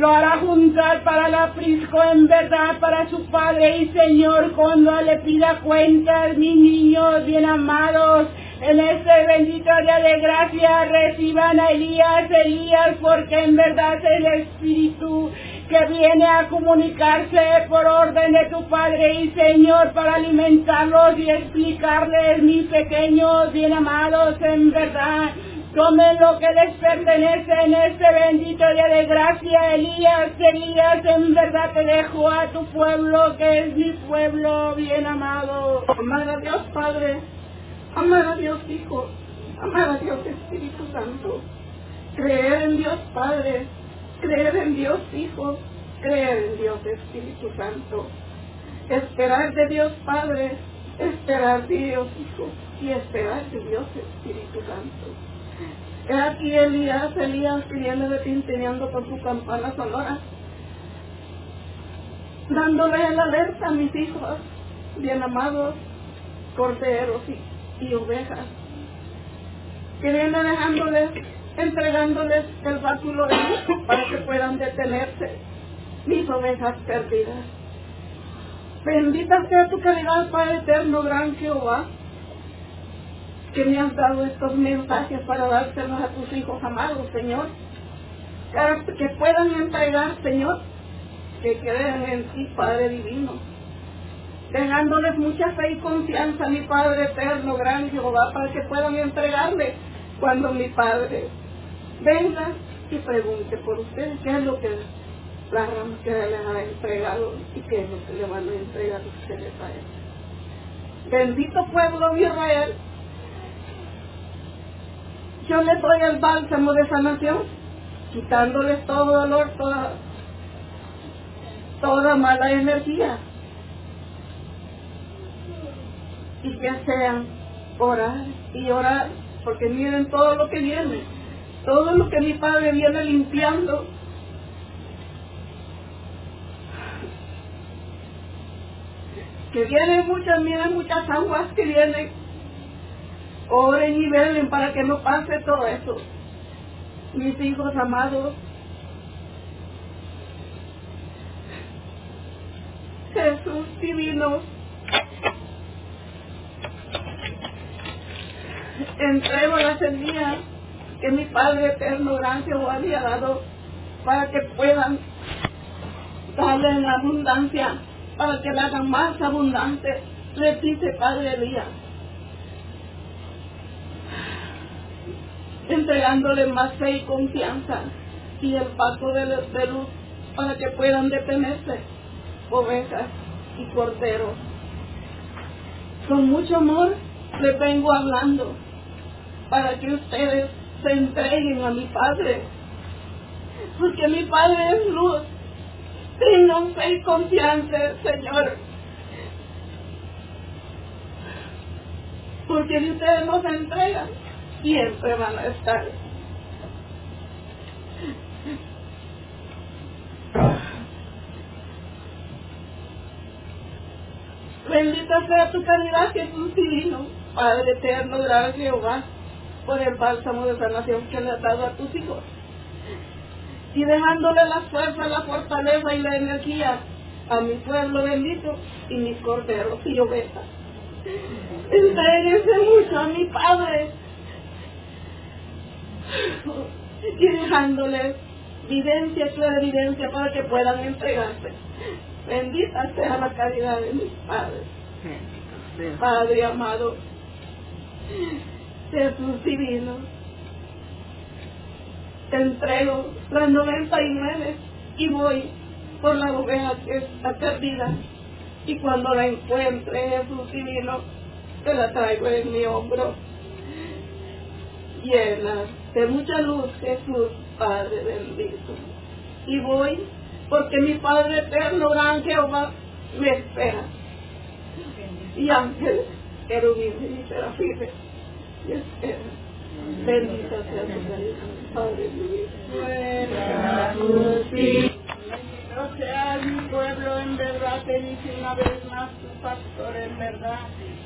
lo hará juntar para la aprisco en verdad para su Padre y Señor cuando le pida cuentas, mis niños bien amados. En este bendito día de gracia reciban a Elías, Elías, porque en verdad es el Espíritu que viene a comunicarse por orden de tu Padre y Señor para alimentarlos y explicarles, mis pequeños bien amados, en verdad Tomen lo que les pertenece en este bendito día de gracia, Elías. Elías, en verdad te dejo a tu pueblo, que es mi pueblo bien amado. Amar a Dios Padre, amar a Dios Hijo, amar a Dios Espíritu Santo. Creer en Dios Padre, creer en Dios Hijo, creer en Dios Espíritu Santo. Esperar de Dios Padre, esperar de Dios Hijo y esperar de Dios Espíritu Santo. He aquí Elías, Elías pidiendo de tintineando con su campana sonora, dándole la alerta a mis hijos, bien amados, corderos y, y ovejas, que viene dejándoles, entregándoles el báculo de luz para que puedan detenerse, mis ovejas perdidas. Bendita sea tu calidad, Padre eterno, gran Jehová, que me has dado estos mensajes para dárselos a tus hijos amados, Señor. Que puedan entregar, Señor, que crean en ti, Padre Divino. Dejándoles mucha fe y confianza, mi Padre eterno, gran Jehová, para que puedan entregarle cuando mi Padre venga y pregunte por ustedes qué es lo que la rama que les ha entregado y qué es lo que le van a entregar ustedes a él. Bendito pueblo de Israel, yo les doy el bálsamo de sanación, quitándoles todo dolor, toda, toda mala energía. Y que sean orar y orar, porque miren todo lo que viene, todo lo que mi Padre viene limpiando. Que vienen muchas, miren muchas aguas que vienen Oren y velen para que no pase todo eso. Mis hijos amados, Jesús divino, entrego la semilla que mi Padre eterno, gran Jehová, había dado para que puedan darle en abundancia, para que la hagan más abundante. Repite, Padre Elías. Entregándole más fe y confianza y el paso de, de luz para que puedan detenerse ovejas y corderos. Con mucho amor les vengo hablando para que ustedes se entreguen a mi Padre, porque mi Padre es luz. Tengan fe y confianza, Señor. Porque si ustedes no se entregan, siempre van a estar. Bendita sea tu caridad, Jesús divino, Padre eterno, gran Jehová, por el bálsamo de sanación que le has dado a tus hijos. Y dejándole la fuerza, la fortaleza y la energía a mi pueblo bendito y mis corderos y ovejas. Entréguense mucho a mi Padre, y dejándoles vivencia, evidencia para que puedan entregarse. Bendita sea la caridad de mis padres. Padre amado, Jesús divino, te entrego las 99 y voy por la oveja que está perdida. Y cuando la encuentre, Jesús divino, te la traigo en mi hombro. Llena de mucha luz, Jesús, Padre bendito. Y voy porque mi Padre eterno, gran Jehová, me espera. Y ángeles, querubines y serafines, me esperan. Bendita sea tu Padre mío. Bendito sea mi pueblo, en verdad te dice una vez más tu pastor, en verdad.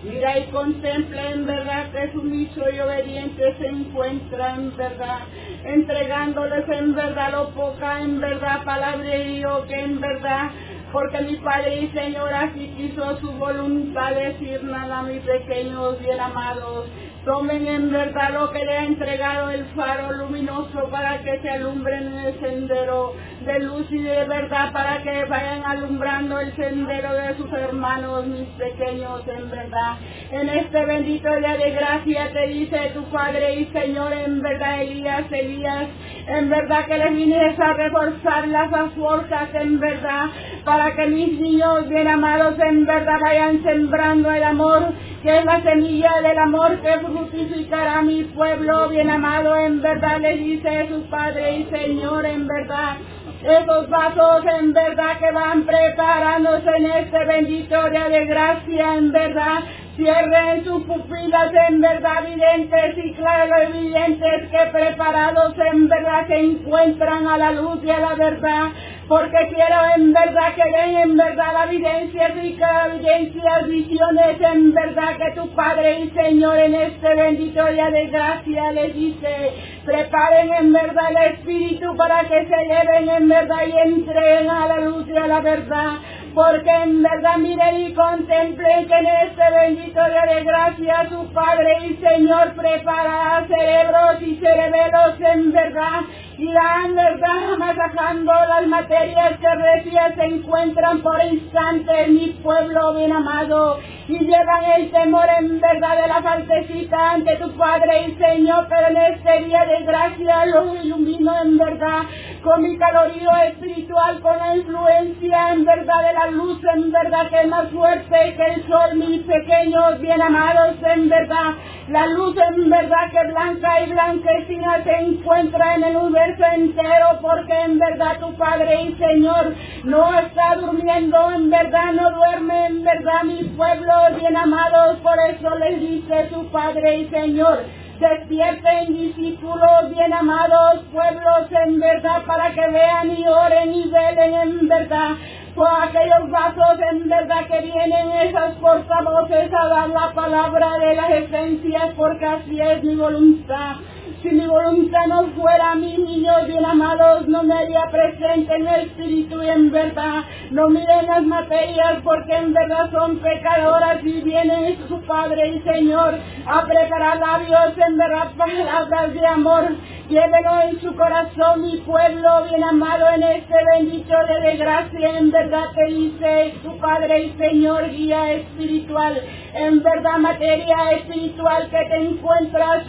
Mira y contempla en verdad que sumiso y obediente se encuentra en verdad, entregándoles en verdad lo poca, en verdad palabrerío que en verdad porque mi Padre y Señor así quiso su voluntad decir nada, mis pequeños bien amados. Tomen en verdad lo que le ha entregado el faro luminoso para que se alumbren en el sendero de luz y de verdad para que vayan alumbrando el sendero de sus hermanos, mis pequeños, en verdad. En este bendito día de gracia te dice tu Padre y Señor, en verdad, Elías, Elías, en verdad que les vienes a reforzar las fuerzas, en verdad, para que mis niños bien amados, en verdad, vayan sembrando el amor, que es la semilla del amor que fructificará mi pueblo bien amado, en verdad, le dice su Padre y Señor, en verdad. Esos vasos en verdad que van preparándose en este bendito día de gracia, en verdad, Cierren sus pupilas en verdad evidentes y claro evidentes que preparados en verdad se encuentran a la luz y a la verdad. Porque quiero en verdad que den en verdad la evidencia rica, evidencias, visiones en verdad que tu Padre y Señor en este bendito día de gracia les dice, preparen en verdad el Espíritu para que se lleven en verdad y entren a la luz y a la verdad porque en verdad miren y contemplen que en este bendito día de gracia su Padre y Señor prepara cerebros y cerebelos en verdad irán verdad masajando las materias que recién se encuentran por instante en mi pueblo bien amado y llevan el temor en verdad de la faltecita ante tu Padre y Señor, pero en este día de gracia lo ilumino en verdad con mi calorío espiritual, con la influencia en verdad de la luz, en verdad que es más fuerte que el sol, mis pequeños bien amados, en verdad. La luz en verdad que blanca y blanquecina se encuentra en el universo entero, porque en verdad tu Padre y Señor no está durmiendo, en verdad no duerme, en verdad mi pueblo bien amados, por eso les dice tu Padre y Señor Despierten discípulos bien amados, pueblos en verdad, para que vean y oren y velen en verdad. Por aquellos vasos en verdad que vienen esas portavoces a dar la palabra de las esencias, porque así es mi voluntad. Si mi voluntad no fuera, mis niños bien amados, no me haría presente en el espíritu y en verdad. No miren las materias porque en verdad son pecadoras y vienen su Padre y Señor a preparar labios en verdad palabras de amor. Llévelo en su corazón, mi pueblo bien amado, en este bendito de desgracia. En verdad te dice tu Padre y Señor, guía espiritual. En verdad, materia espiritual que te encuentras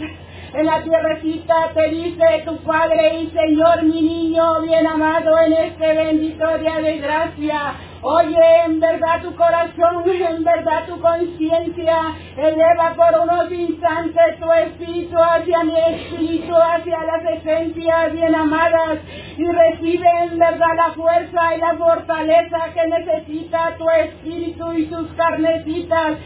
en la tierrecita te dice tu Padre y Señor, mi niño bien amado, en este bendito día de gracia. Oye, en verdad tu corazón, en verdad tu conciencia, eleva por unos instantes tu espíritu hacia mi espíritu, hacia las esencias bien amadas, y recibe en verdad la fuerza y la fortaleza que necesita tu espíritu y tus carnecitas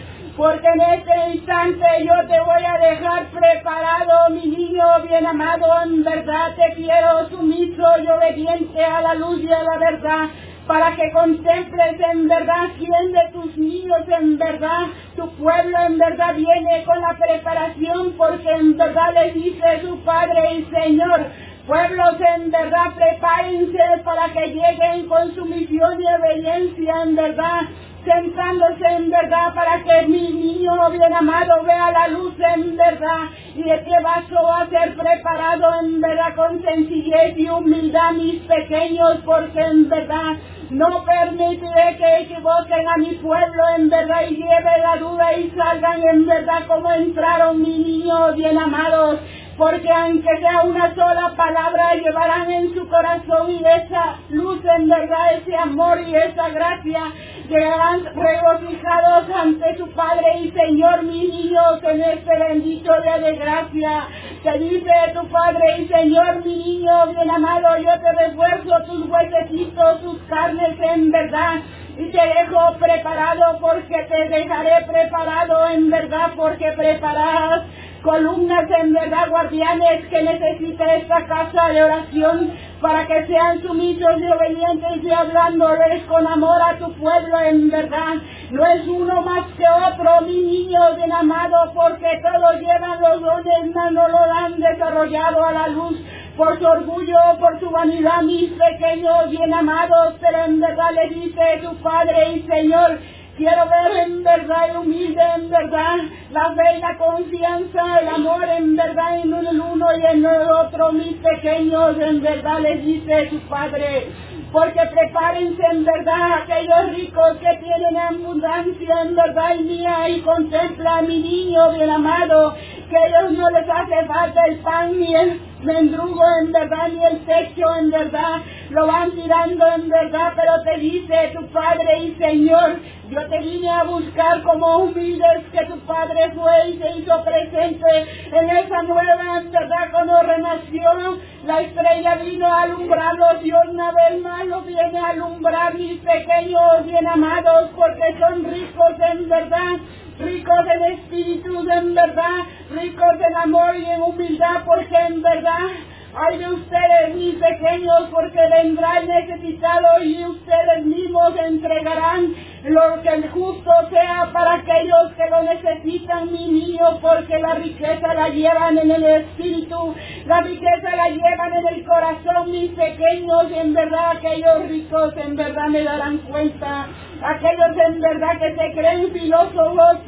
porque en este instante yo te voy a dejar preparado, mi niño bien amado, en verdad te quiero sumiso y obediente a la luz y a la verdad, para que contemples en verdad quién de tus niños en verdad, tu pueblo en verdad viene con la preparación, porque en verdad le dice su Padre y Señor, Pueblos en verdad prepárense para que lleguen con su misión y obediencia en verdad sentándose en verdad para que mi niño bien amado vea la luz en verdad. Y este vaso va a ser preparado en verdad con sencillez y humildad mis pequeños porque en verdad no permitiré que equivoquen a mi pueblo en verdad y lleve la duda y salgan en verdad como entraron mi niño bien amados porque aunque sea una sola palabra, llevarán en su corazón y esa luz en verdad, ese amor y esa gracia, llegarán regocijados ante su Padre y Señor, mi niños, en este bendito día de gracia. Te dice tu Padre y Señor, mi niño, bien amado, yo te refuerzo tus huesecitos, tus carnes en verdad y te dejo preparado porque te dejaré preparado en verdad porque preparas columnas en verdad guardianes que necesita esta casa de oración para que sean sumisos y obedientes y hablándoles con amor a tu pueblo en verdad. No es uno más que otro, mi niño bien amado, porque todos llevan los dones, no lo han desarrollado a la luz por su orgullo, por su vanidad, mis pequeños bien amados, pero en verdad le dice tu Padre y Señor, Quiero ver en verdad el humilde, en verdad la fe y la confianza, el amor en verdad en el uno y en el otro, mis pequeños, en verdad les dice su Padre. Porque prepárense en verdad aquellos ricos que tienen abundancia en verdad y mía y contempla a mi niño bien amado, que a ellos no les hace falta el pan ni el mendrugo en verdad ni el techo en verdad, lo van tirando en verdad, pero te dice tu Padre y Señor, yo te vine a buscar como humildes que tu Padre fue y se hizo presente en esa nueva en verdad cuando renació, la estrella vino a alumbrarlos y una vez más los viene a alumbrar mis pequeños bien amados porque son ricos en verdad ricos en espíritu, en verdad, ricos en amor y en humildad, porque en verdad hay de ustedes, mis pequeños, porque vendrá necesitado y ustedes mismos entregarán lo que el justo sea para aquellos que lo necesitan, mi niño, porque la riqueza la llevan en el espíritu, la riqueza la llevan en el corazón, mis pequeños, y en verdad aquellos ricos en verdad me darán cuenta, aquellos en verdad que se creen filósofos,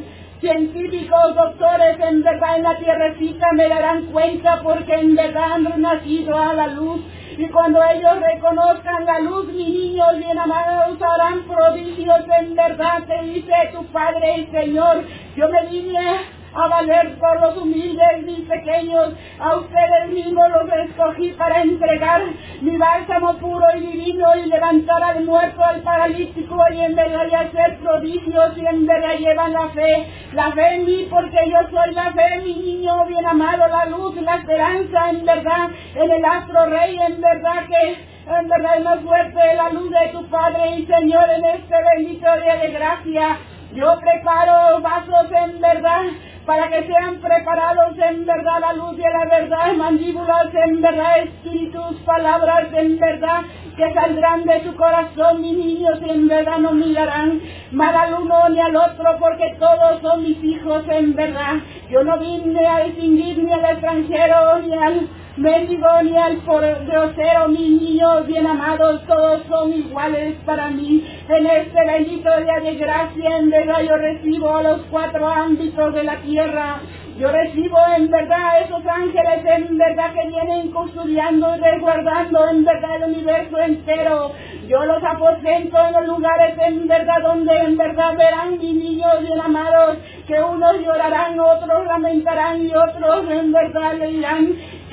científicos, doctores, en verdad en la tierrecita me darán cuenta porque en verdad han nacido a la luz. Y cuando ellos reconozcan la luz, mis niños bien amados harán prodigios en verdad, te dice tu Padre y Señor. Yo me vine a valer por los humildes, mis pequeños. A ustedes mismos los escogí para entregar mi bálsamo puro y divino y levantar al muerto, al paralítico y en verdad y hacer prodigios y en verdad llevan la fe. La fe en mí porque yo soy la fe, mi niño bien amado, la luz, la esperanza en verdad, en el astro rey, en verdad que en verdad es más fuerte la luz de tu Padre y Señor en este bendito día de gracia. Yo preparo vasos en verdad para que sean preparados en verdad la luz y la verdad, mandíbulas en verdad, espíritus, palabras en verdad, que saldrán de su corazón, mis niños, en verdad no mirarán mal al uno ni al otro, porque todos son mis hijos en verdad. Yo no vine a distinguir ni al extranjero ni al mendigo ni al grosero, mis niños bien amados, todos son iguales para mí. En este bendito día de gracia, en verdad yo recibo a los cuatro ámbitos de la tierra. Yo recibo en verdad esos ángeles en verdad que vienen custodiando y resguardando en verdad el universo entero. Yo los aposento en los lugares en verdad donde en verdad verán mis niños bien amados, que unos llorarán, otros lamentarán y otros en verdad le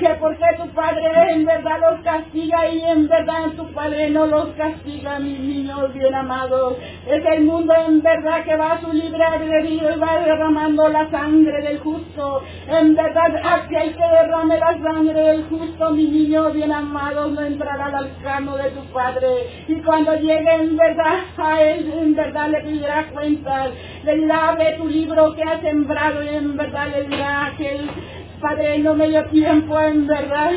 que porque tu Padre en verdad los castiga y en verdad tu Padre no los castiga, mis niños bien amados. Es el mundo en verdad que va a su libre albedrío y va derramando la sangre del justo. En verdad, hay que derrame la sangre del justo, mi niño bien amado, no entrará al alcano de tu Padre. Y cuando llegue en verdad a él, en verdad le pedirá cuentas, le dirá, tu libro que ha sembrado y en verdad le dirá aquel Padre, no me dio tiempo en verdad,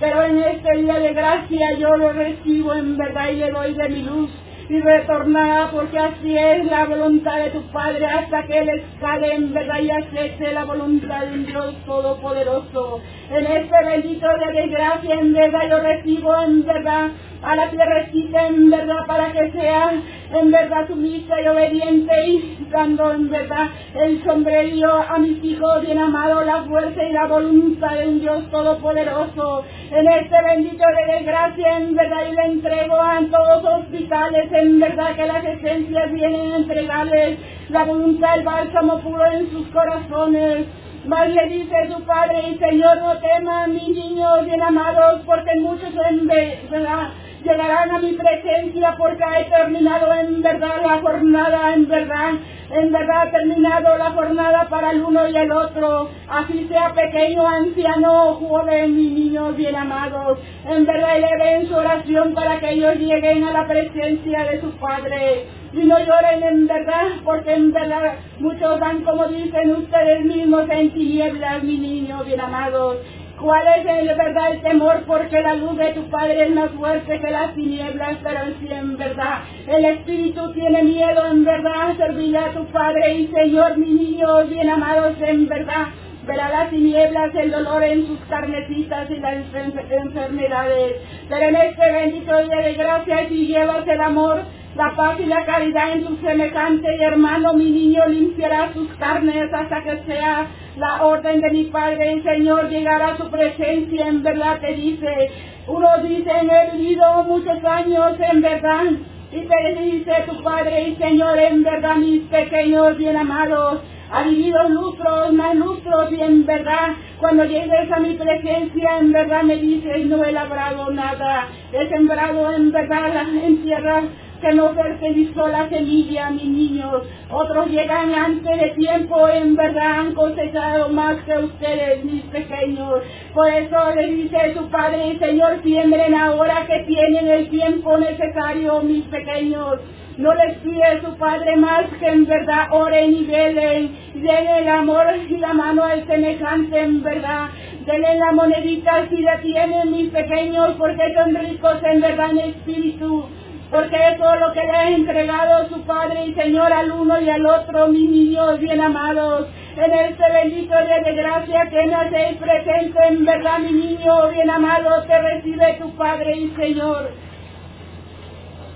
pero en este día de gracia yo lo recibo en verdad y le doy de mi luz y retornará porque así es la voluntad de tu Padre hasta que Él escale en verdad y acepte la voluntad de un Dios Todopoderoso. En este bendito día de gracia en verdad yo recibo en verdad a la tierrecita en verdad para que sea en verdad sumisa y obediente y dando en verdad el sombrero a mis hijos bien amados, la fuerza y la voluntad de un Dios todopoderoso. En este bendito de gracia en verdad y le entrego a todos los hospitales en verdad que las esencias vienen a entregarles la voluntad, el bálsamo puro en sus corazones. Le dice su Padre y Señor, no teman mis niños bien amados, porque muchos en verdad llegarán a mi presencia porque he terminado en verdad la jornada, en verdad, en verdad he terminado la jornada para el uno y el otro, así sea pequeño, anciano, joven y niños bien amados, en verdad eleven su oración para que ellos lleguen a la presencia de su Padre. Y no lloren en verdad, porque en verdad muchos van como dicen ustedes mismos en tinieblas, mi niño bien amados, ¿Cuál es el verdad el temor? Porque la luz de tu Padre es más fuerte que las tinieblas, pero sí en verdad. El Espíritu tiene miedo en verdad a servirle a tu Padre y Señor, mis niños bien amados en verdad. verá las tinieblas, el dolor en sus carnecitas y las enfermedades. Pero en este bendito día de gracia, si llevas el amor, la paz y la caridad en tu semejante y hermano, mi niño limpiará sus carnes hasta que sea la orden de mi Padre y Señor llegará a su presencia, en verdad te dice. Uno dice, he vivido muchos años, en verdad, y te dice tu Padre y Señor, en verdad, mis pequeños bien amados, ha vivido lustros, más lustros, y en verdad, cuando llegues a mi presencia, en verdad me dices, no he labrado nada, he sembrado en verdad en tierra que no fertilizó la semilla, mis niños. Otros llegan antes de tiempo, en verdad han cosechado más que ustedes, mis pequeños. Por eso le dice su Padre, Señor, siembren ahora que tienen el tiempo necesario, mis pequeños. No les pide su Padre más que en verdad oren y velen, den el amor y la mano al semejante en verdad. Denle la monedita si la tienen mis pequeños, porque son ricos en verdad en espíritu porque eso es lo que le ha entregado su Padre y Señor al uno y al otro, mis niños bien amados. En este bendito día de gracia que me hacéis presente, en verdad, mi niño bien amado, te recibe tu Padre y Señor.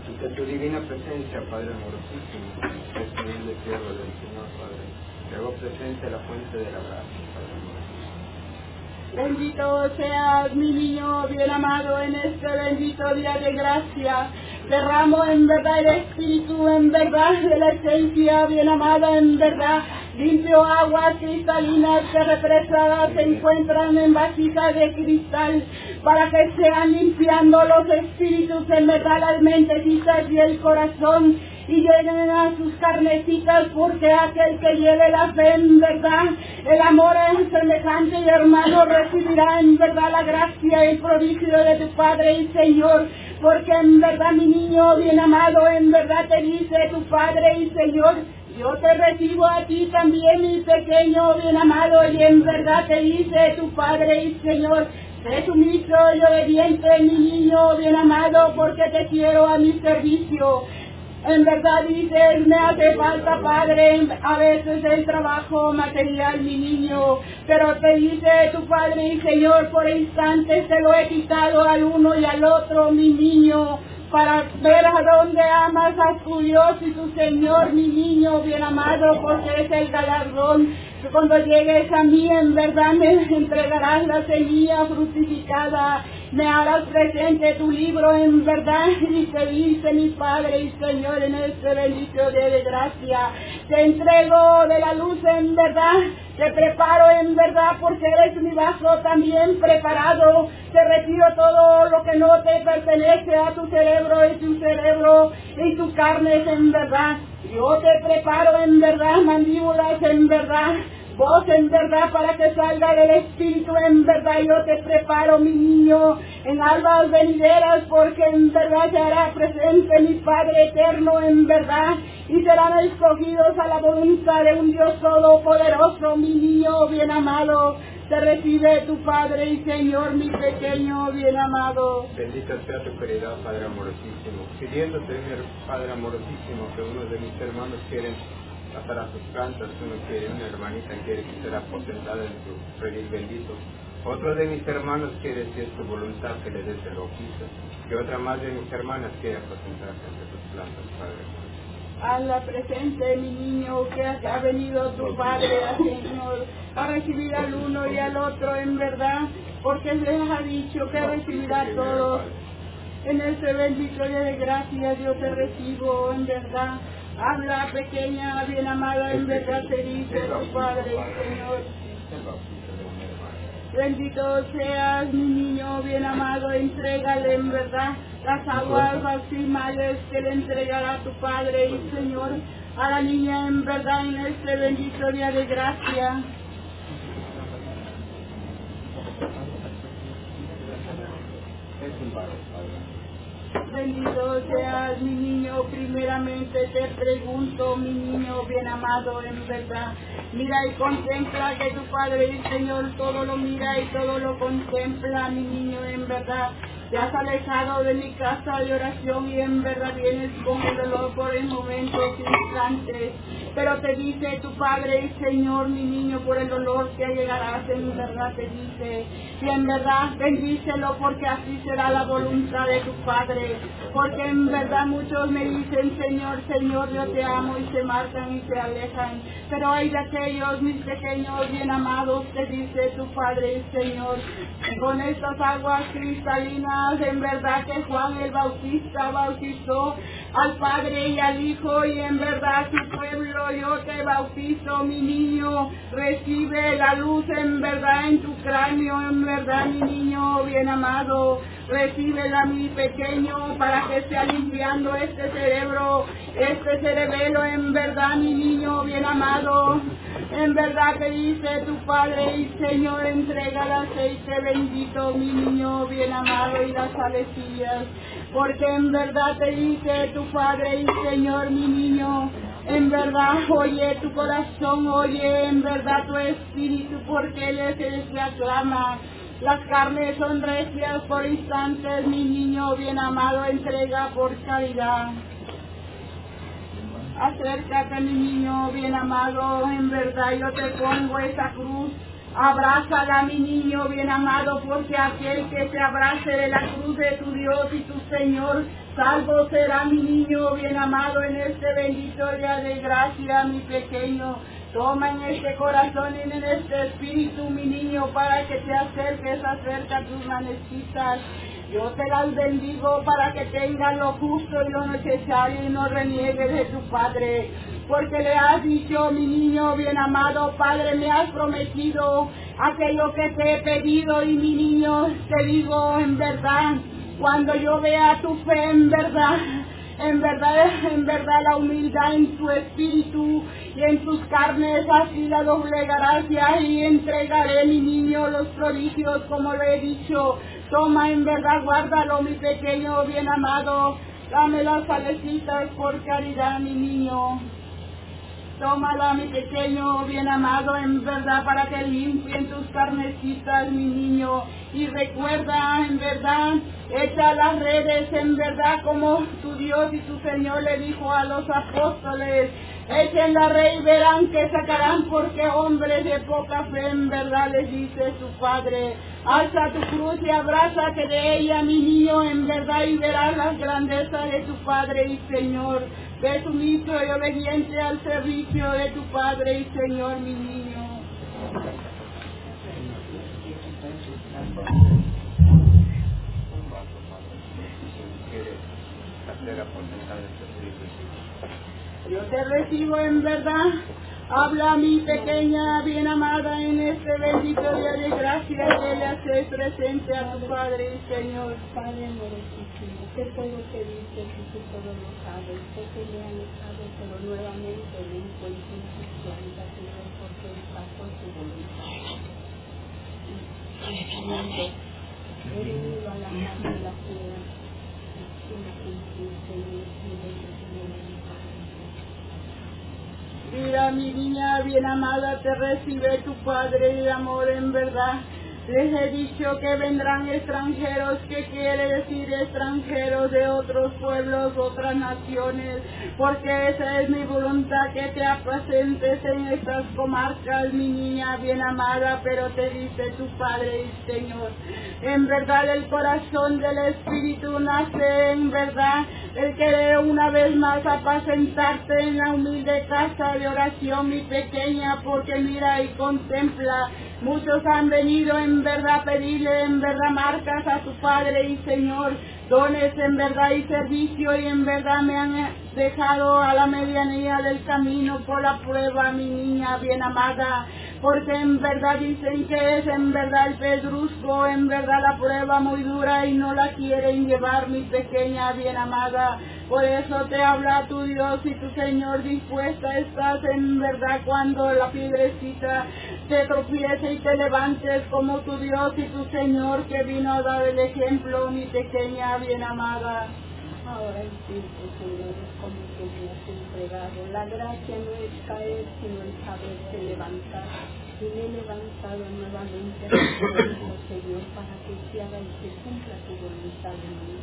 Ante tu divina presencia, Padre amorosísimo, es humilde siervo del Señor, Padre. Te hago presente la fuente de la gracia, Padre amorosísimo. Bendito seas mi niño bien amado en este bendito día de gracia. Derramo en verdad el Espíritu, en verdad de la esencia bien amada, en verdad. Limpio aguas cristalinas que represadas se encuentran en vasijas de cristal para que sean limpiando los espíritus en verdad las mentecitas y el corazón y lleguen a sus carnecitas porque aquel que lleve la fe en verdad, el amor en semejante y hermano recibirá en verdad la gracia y el prodigio de tu Padre y Señor porque en verdad mi niño bien amado, en verdad te dice tu Padre y Señor, yo te recibo a ti también, mi pequeño bien amado, y en verdad te dice tu Padre y Señor, sé sumiso y obediente, mi niño bien amado, porque te quiero a mi servicio. En verdad dices, me hace falta, Padre, a veces el trabajo material, mi niño, pero te dice tu Padre y Señor, por instantes te lo he quitado al uno y al otro, mi niño, para ver a dónde amas a tu Dios y tu Señor, mi niño bien amado, porque es el galardón. Cuando llegues a mí, en verdad me entregarás la semilla fructificada me harás presente tu libro en verdad y te dice mi Padre y Señor en este bendito día de gracia. Te entrego de la luz en verdad, te preparo en verdad porque eres mi vaso también preparado. Te retiro todo lo que no te pertenece a tu cerebro y tu cerebro y tu carne en verdad. Yo te preparo en verdad, mandíbulas en verdad Vos en verdad para que salga del Espíritu, en verdad yo te preparo, mi niño, en albas venideras, porque en verdad se hará presente mi Padre eterno, en verdad, y serán escogidos a la voluntad de un Dios todopoderoso, mi niño bien amado. Te recibe tu Padre y Señor, mi pequeño bien amado. Bendita sea tu caridad, Padre amorosísimo. Pidiéndote, Padre amorosísimo, que uno de mis hermanos quieren para sus plantas, uno quiere, una hermanita quiere que sea aposentada en su redil bendito. Otro de mis hermanos quiere, es su voluntad, que le des el oficio. Y otra más de mis hermanas quiere aposentarse ante sus plantas, Padre. la presente, mi niño, que ha venido tu Padre, Señor, a recibir al uno y al otro en verdad, porque les ha dicho que recibirá a todos. En este bendito día de gracia yo te recibo en verdad Habla pequeña, bien amada, en verdad te dice tu Padre, Señor. Bendito seas, mi niño bien amado, entrégale en verdad las aguas bautismales que le entregará tu Padre y Señor a la niña en verdad en este bendito día de gracia. Bendito seas mi niño, primeramente te pregunto, mi niño bien amado, en verdad. Mira y contempla que tu Padre y Señor todo lo mira y todo lo contempla, mi niño, en verdad. te has alejado de mi casa de oración y en verdad vienes con el dolor por el momento instantes. Pero te dice tu Padre y Señor, mi niño, por el dolor que llegarás, en verdad te dice. Y en verdad bendícelo porque así será la voluntad de tu Padre. Porque en verdad muchos me dicen, Señor, Señor, yo te amo y se marcan y se alejan. Pero hay de aquellos, mis pequeños bien amados, te dice tu Padre Señor, con estas aguas cristalinas, en verdad que Juan el Bautista bautizó al Padre y al Hijo y en verdad tu pueblo yo te bautizo, mi niño, recibe la luz en verdad en tu cráneo, en verdad mi niño bien amado, recíbela mi pequeño para que sea limpiando este cerebro, este cerebelo en verdad mi niño bien amado. En verdad que dice tu Padre y Señor, entrega el aceite bendito, mi niño bien amado, y las alecillas. Porque en verdad te dice tu Padre y Señor, mi niño, en verdad oye tu corazón, oye en verdad tu espíritu, porque Él es el que aclama. Las carnes son recias por instantes, mi niño bien amado, entrega por caridad. Acércate, mi niño bien amado, en verdad yo te pongo esa cruz. Abrázala, mi niño bien amado, porque aquel que se abrace de la cruz de tu Dios y tu Señor, salvo será mi niño bien amado en este bendito día de gracia, mi pequeño. Toma en este corazón y en este espíritu, mi niño, para que te acerques, acerca tus manecitas. Yo te las bendigo para que tengas lo justo y lo necesario y no reniegues de tu Padre. Porque le has dicho, mi niño bien amado, Padre, me has prometido aquello que te he pedido y mi niño, te digo en verdad, cuando yo vea tu fe en verdad, en verdad, en verdad la humildad en tu espíritu y en tus carnes, así la doblegarás y entregaré mi niño los prodigios como le he dicho. Toma en verdad, guárdalo mi pequeño bien amado, dame las salecitas por caridad mi niño. Tómala, mi pequeño bien amado, en verdad, para que limpien tus carnecitas, mi niño. Y recuerda, en verdad, echa las redes, en verdad, como tu Dios y tu Señor le dijo a los apóstoles. Echen la red y verán que sacarán, porque hombres de poca fe, en verdad, les dice su Padre. Alza tu cruz y abrázate de ella, mi niño, en verdad, y verás las grandezas de tu Padre y Señor. Ve sumiso y obediente al servicio de tu Padre y Señor, mi niño. Yo te recibo en verdad. Habla mi pequeña bien amada en este bendito día de gracia que le haces presente a tu Padre y Señor. Padre amorosísimo, que todo te dice que tú todo lo sabes, porque me han dejado, pero nuevamente me encuentro en tus plantas no porque paso su voluntad. He venido a la casa de la tierra, y bendecido Mira, mi niña bien amada, te recibe tu Padre de amor en verdad. Les he dicho que vendrán extranjeros, que quiere decir extranjeros de otros pueblos, otras naciones, porque esa es mi voluntad que te apacentes en estas comarcas, mi niña bien amada, pero te dice tu Padre y Señor. En verdad el corazón del Espíritu nace, en verdad, el querer una vez más apacentarte en la humilde casa de oración, mi pequeña, porque mira y contempla Muchos han venido en verdad a pedirle en verdad marcas a su Padre y Señor, dones en verdad y servicio y en verdad me han dejado a la medianía del camino por la prueba, mi niña bien amada, porque en verdad dicen que es en verdad el pedrusco, en verdad la prueba muy dura y no la quieren llevar, mi pequeña bien amada. Por eso te habla tu Dios y tu Señor dispuesta estás en verdad cuando la piedrecita te tropiece y te levantes como tu Dios y tu Señor que vino a dar el ejemplo, mi pequeña bien amada. Ahora el tiempo, Señor, es como me has entregado. La gracia no es caer, sino el saberse levantar. y me he levantado nuevamente, Señor, para que se haga y se cumpla tu voluntad en mí.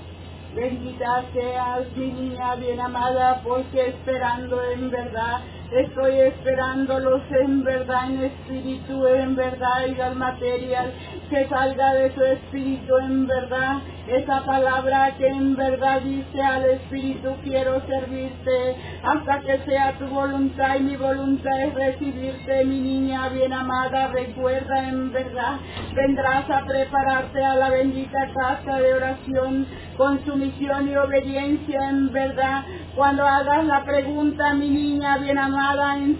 Bendita seas, mi niña bien amada, porque esperando en verdad, estoy esperándolos en verdad, en espíritu, en verdad y al material, que salga de su espíritu en verdad, esa palabra que en verdad dice al espíritu, quiero servirte hasta que sea tu voluntad y mi voluntad es recibirte, mi niña bien amada, recuerda en verdad, vendrás a prepararte a la bendita casa de oración con sumisión y obediencia en verdad. Cuando hagas la pregunta, mi niña bien amada, en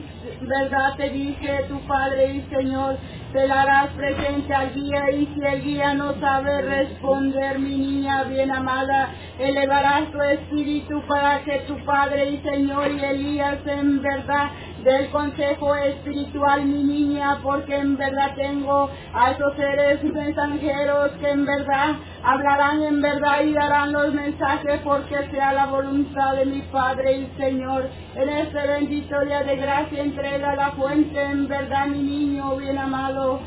verdad te dice tu Padre y Señor, te la harás presente al guía y si el guía no sabe responder, mi niña bien amada, elevarás tu espíritu para que tu Padre y Señor y Elías en verdad del consejo espiritual, mi niña, porque en verdad tengo a esos seres mensajeros que en verdad hablarán en verdad y darán los mensajes porque sea la voluntad de mi Padre y Señor. En este bendito día de gracia entrega la fuente en verdad, mi niño bien amado.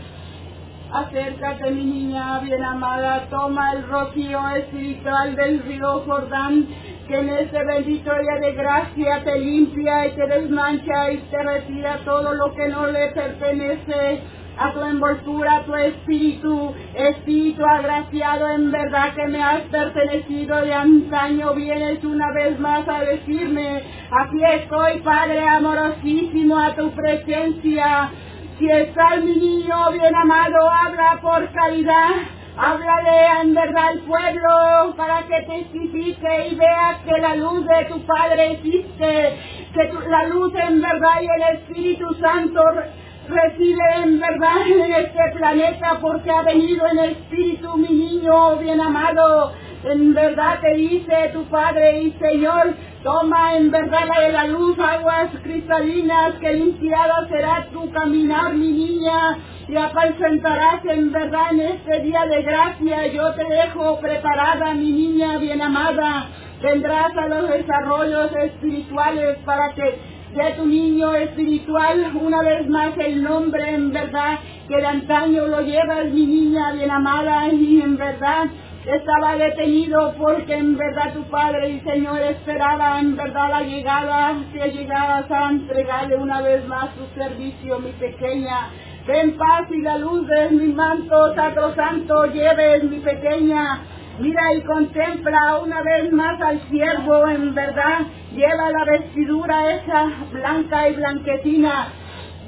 Acércate, mi niña bien amada, toma el rocío espiritual del río Jordán, que en este bendito día de gracia te limpia y te desmancha y te retira todo lo que no le pertenece a tu envoltura, a tu espíritu, espíritu agraciado en verdad que me has pertenecido de antaño, vienes una vez más a decirme, aquí estoy Padre amorosísimo a tu presencia, si está mi niño bien amado, habla por caridad. Háblale en verdad al pueblo para que testifique y vea que la luz de tu Padre existe, que la luz en verdad y el Espíritu Santo re- recibe en verdad en este planeta porque ha venido en espíritu mi niño bien amado. En verdad te dice tu Padre y Señor, toma en verdad la de la luz aguas cristalinas que limpiada será tu caminar mi niña y apacentarás en verdad en este día de gracia. Yo te dejo preparada mi niña bien amada. Vendrás a los desarrollos espirituales para que de tu niño espiritual, una vez más el nombre en verdad que de antaño lo llevas mi niña bien amada y en verdad estaba detenido porque en verdad tu Padre y Señor esperaba en verdad la llegada, que llegaras a entregarle una vez más tu servicio, mi pequeña. Ven paz y la luz de mi manto sacrosanto lleves, mi pequeña. Mira y contempla una vez más al siervo, en verdad. Lleva la vestidura esa blanca y blanquecina.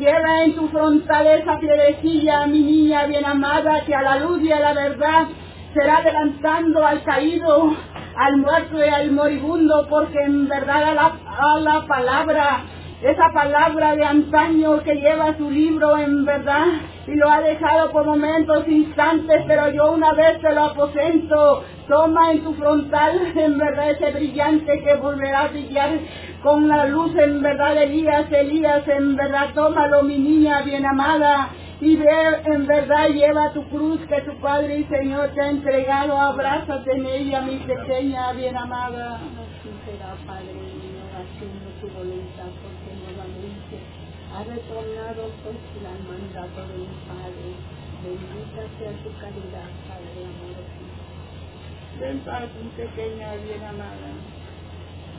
Lleva en tu frontal esa piedrecilla, mi niña bien amada, que a la luz y a la verdad será levantando al caído, al muerto y al moribundo, porque en verdad a la, a la palabra, esa palabra de antaño que lleva su libro en verdad, y lo ha dejado por momentos, instantes, pero yo una vez te lo aposento, toma en tu frontal en verdad ese brillante que volverá a brillar con la luz en verdad de Elías, Elías, en verdad tómalo mi niña bien amada, y ve en verdad lleva tu cruz que tu Padre y Señor te ha entregado, abrázate en ella mi pequeña bien amada mío, haciendo tu voluntad, porque nuevamente ha retornado pues al mandato de mi Padre. Bendita sea tu caridad, Padre amoroso. Ven mi pequeña bien amada.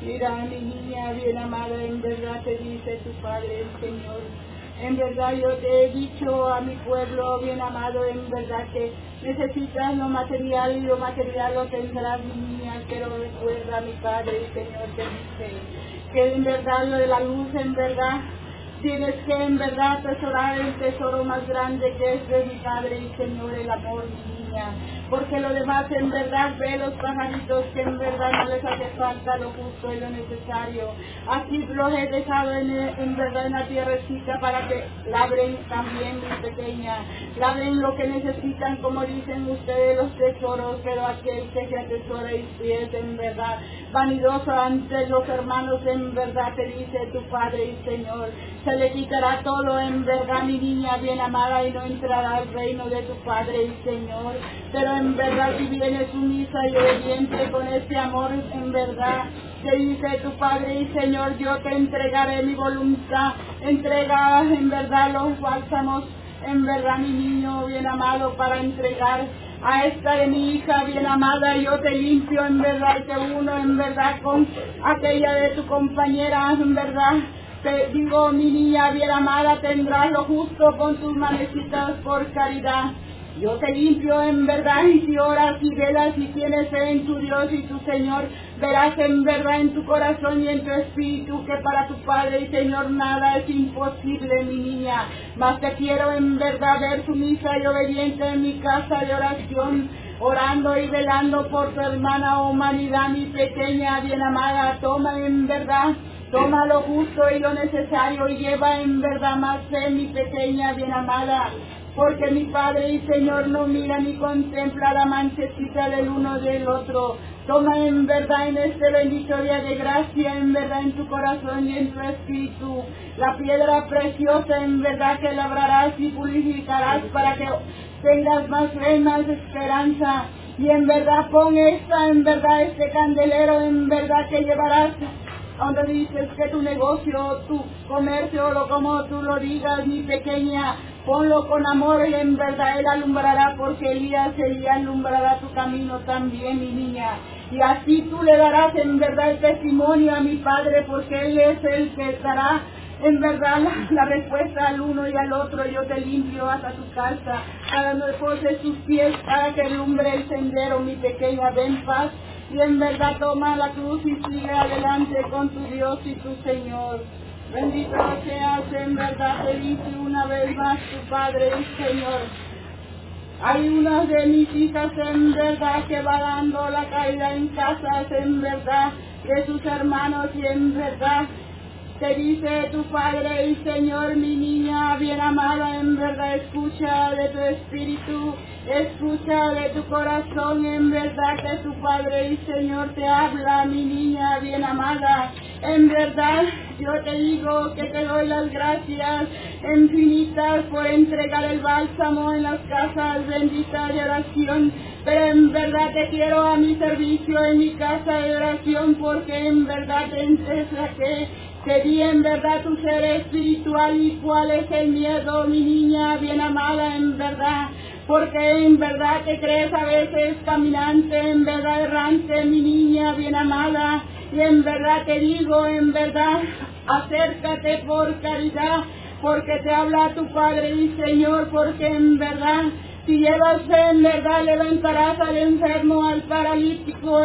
Mira, mi niña bien amada, en verdad te dice tu Padre, el Señor. En verdad yo te he dicho a mi pueblo bien amado, en verdad que necesitas lo material y lo material lo tendrás, mi niña. Pero recuerda, mi Padre, el Señor te dice que en verdad lo de la luz, en verdad, tienes que en verdad atesorar el tesoro más grande que es de mi Padre y Señor, el amor, mi niña. Porque lo demás en verdad ve los pajaritos que en verdad no les hace falta lo justo y lo necesario. Así los he dejado en, en verdad en la tierrecita para que labren también mi pequeña. Labren lo que necesitan, como dicen ustedes, los tesoros, pero aquel que se atesora y es en verdad vanidoso ante los hermanos, en verdad te dice tu Padre y Señor. Se le quitará todo en verdad, mi niña bien amada, y no entrará al reino de tu Padre y Señor. Pero en verdad si vienes sumisa y obediente con este amor, en verdad, te dice tu Padre y Señor, yo te entregaré mi voluntad. Entrega en verdad los bálsamos en verdad, mi niño bien amado, para entregar a esta de mi hija bien amada, yo te limpio en verdad y te uno en verdad con aquella de tu compañera en verdad. Te digo, mi niña bien amada, tendrás lo justo con tus manecitas por caridad. Yo te limpio en verdad y si oras y velas y tienes fe en tu Dios y tu Señor, verás en verdad en tu corazón y en tu espíritu que para tu Padre y Señor nada es imposible, mi niña. Mas te quiero en verdad ver sumisa y obediente en mi casa de oración, orando y velando por tu hermana humanidad, mi pequeña bien amada. Toma en verdad Toma lo justo y lo necesario y lleva en verdad más fe, mi pequeña bien amada porque mi Padre y Señor no mira ni contempla la manchecita del uno del otro. Toma en verdad en este bendito día de gracia, en verdad en tu corazón y en tu espíritu, la piedra preciosa en verdad que labrarás y purificarás para que tengas más fe, más esperanza. Y en verdad pon esta, en verdad este candelero, en verdad que llevarás donde dices que tu negocio, tu comercio, lo como tú lo digas, mi pequeña, ponlo con amor y en verdad Él alumbrará, porque Elías, Elías alumbrará tu camino también, mi niña. Y así tú le darás en verdad el testimonio a mi Padre, porque Él es el que dará en verdad la, respuesta al uno y al otro. Yo te limpio hasta tu casa, para no de sus pies, para que alumbre el sendero, mi pequeña, ven paz y en verdad toma la cruz y sigue adelante con tu Dios y tu Señor. Bendito seas en verdad, feliz una vez más tu Padre y Señor. Hay una de mis hijas en verdad que va dando la caída en casas en verdad de sus hermanos y en verdad te dice tu Padre y Señor, mi niña bien amada, en verdad escucha de tu espíritu, escucha de tu corazón, en verdad que tu Padre y Señor te habla, mi niña bien amada. En verdad yo te digo que te doy las gracias infinitas por entregar el bálsamo en las casas benditas de oración, pero en verdad te quiero a mi servicio en mi casa de oración porque en verdad te que vi en verdad tu ser espiritual y cuál es el miedo, mi niña bien amada, en verdad. Porque en verdad te crees a veces caminante, en verdad errante, mi niña bien amada. Y en verdad te digo, en verdad, acércate por caridad, porque te habla tu Padre y Señor, porque en verdad, si llevas fe, en verdad levantarás al enfermo, al paralítico,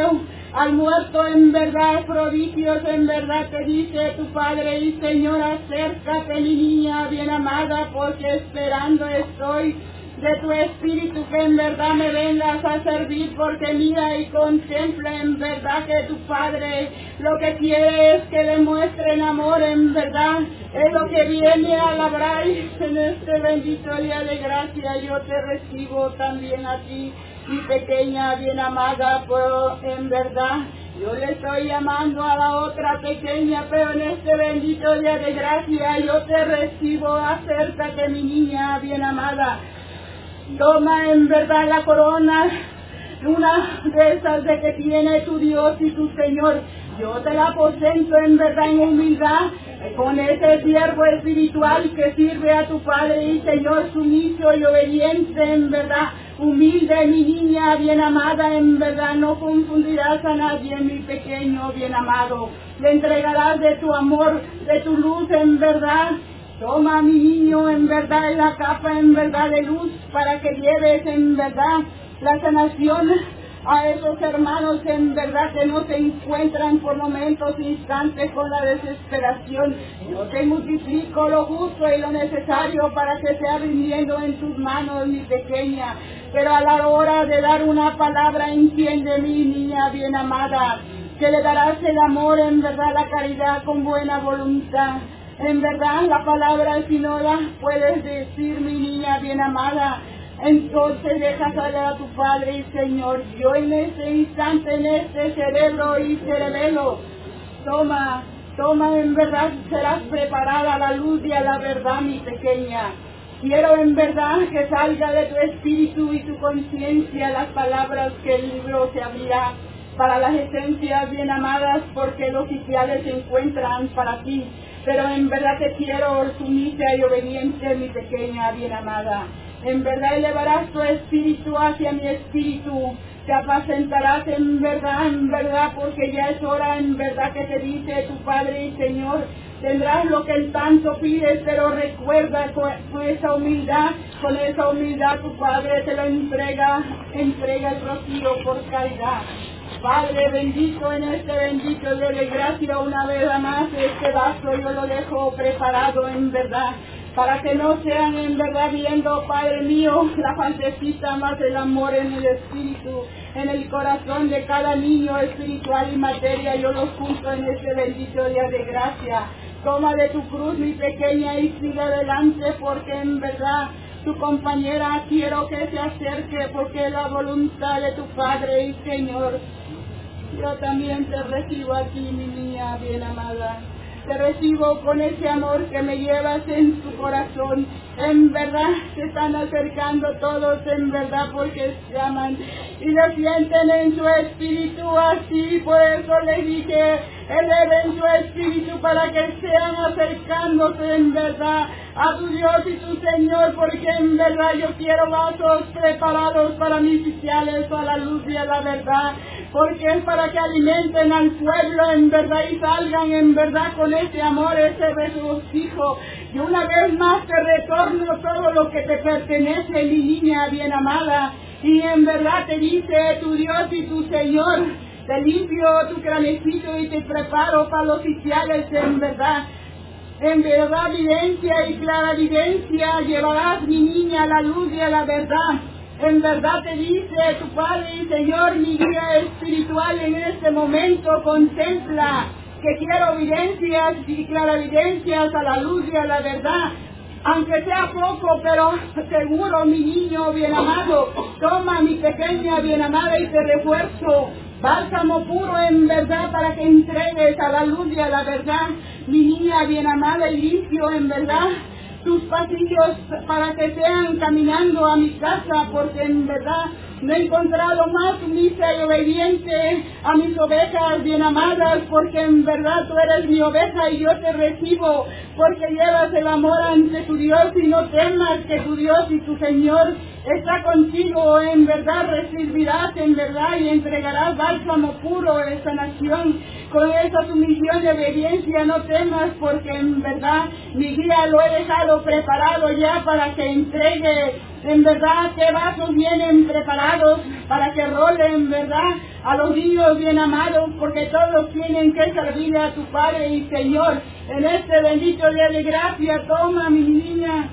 al muerto en verdad, prodigios en verdad te dice tu Padre y Señor, acércate mi niña bien amada, porque esperando estoy de tu espíritu que en verdad me vengas a servir, porque mira y contempla en verdad que tu Padre lo que quiere es que demuestren amor en verdad, es lo que viene a labrar en este bendito día de gracia, yo te recibo también a ti mi pequeña bien amada, pero en verdad yo le estoy llamando a la otra pequeña, pero en este bendito día de gracia yo te recibo, acércate mi niña bien amada. Toma en verdad la corona, una de esas de que tiene tu Dios y tu Señor. Yo te la aposento en verdad en humildad, con ese siervo espiritual que sirve a tu Padre y Señor sumiso y obediente en verdad humilde mi niña bien amada, en verdad no confundirás a nadie, mi pequeño bien amado. Le entregarás de tu amor, de tu luz, en verdad. Toma mi niño, en verdad, la capa, en verdad, de luz, para que lleves, en verdad, la sanación a esos hermanos en verdad que no se encuentran por momentos, instantes con la desesperación. Yo te multiplico lo justo y lo necesario para que sea rindiendo en tus manos, mi pequeña. Pero a la hora de dar una palabra, entiende mi niña bien amada, que le darás el amor, en verdad la caridad con buena voluntad. En verdad la palabra si no la puedes decir, mi niña bien amada, entonces deja salir a tu Padre y Señor. Yo en este instante, en este cerebro y cerebelo, toma, toma en verdad, serás preparada a la luz y a la verdad, mi pequeña. Quiero en verdad que salga de tu espíritu y tu conciencia las palabras que el libro se abrirá para las esencias bien amadas, porque los oficiales se encuentran para ti pero en verdad te quiero sumisa y obediente, mi pequeña bien amada. En verdad elevarás tu espíritu hacia mi espíritu, te apacentarás en verdad, en verdad, porque ya es hora en verdad que te dice tu Padre y Señor, tendrás lo que el tanto pides, pero recuerda con, esa humildad, con esa humildad tu Padre te lo entrega, entrega el rocío por caridad. Padre bendito en este bendito de gracia una vez más este vaso yo lo dejo preparado en verdad para que no sean en verdad viendo, Padre mío, la fantasía más el amor en el espíritu, en el corazón de cada niño espiritual y materia, yo los junto en este bendito día de gracia. Toma de tu cruz mi pequeña y sigue adelante porque en verdad tu compañera quiero que se acerque porque es la voluntad de tu Padre y Señor. Yo también te recibo aquí, mi niña bien amada te recibo con ese amor que me llevas en tu corazón. En verdad se están acercando todos, en verdad, porque se aman y lo sienten en su espíritu así. Por eso les dije, eleven su espíritu para que sean acercándose en verdad a tu Dios y tu Señor, porque en verdad yo quiero vasos preparados para mis oficiales a la luz y a la verdad, porque es para que alimenten al pueblo en verdad y salgan en verdad con ese amor, ese regocijo. Y una vez más te retorno todo lo que te pertenece, mi niña bien amada, y en verdad te dice tu Dios y tu Señor, te limpio tu cranecito y te preparo para los oficiales en verdad. En verdad, evidencia y clara evidencia llevarás mi niña a la luz y a la verdad. En verdad te dice tu Padre y Señor, mi guía espiritual en este momento contempla que quiero evidencias y clarividencias a la luz y a la verdad. Aunque sea poco, pero seguro, mi niño bien amado, toma mi pequeña bien amada y te refuerzo bálsamo puro en verdad para que entregues a la luz y a la verdad, mi niña bien amada y limpio en verdad. Tus pasillos para que sean caminando a mi casa, porque en verdad no he encontrado más sumisa y obediente a mis ovejas bien amadas, porque en verdad tú eres mi oveja y yo te recibo, porque llevas el amor ante tu Dios y no temas que tu Dios y tu Señor está contigo, en verdad recibirás en verdad y entregarás bálsamo puro a esta nación. Con esa sumisión de obediencia no temas porque en verdad mi guía lo he dejado preparado ya para que entregue en verdad que vasos vienen preparados para que rolen, ¿verdad? A los niños bien amados, porque todos tienen que servirle a tu Padre y Señor. En este bendito día de gracia, toma mi niña,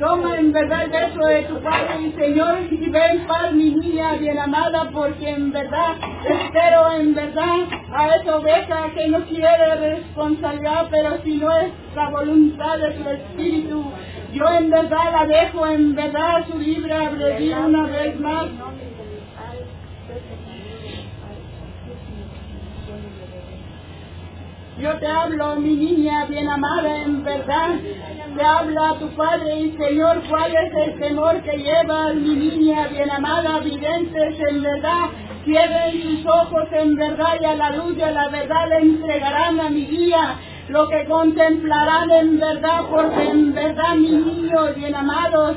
Toma en verdad el beso de tu Padre y Señor y ven paz mi niña bien amada porque en verdad espero en verdad a esa oveja que no quiere responsabilidad pero si no es la voluntad de tu espíritu. Yo en verdad la dejo en verdad su libre albedrío una vez más Yo te hablo, mi niña bien amada, en verdad. Te habla tu Padre y Señor, cuál es el temor que lleva mi niña bien amada, videntes en verdad. Cierren sus ojos en verdad y a la luz de la verdad le entregarán a mi guía lo que contemplarán en verdad, porque en verdad, mis niños bien amados,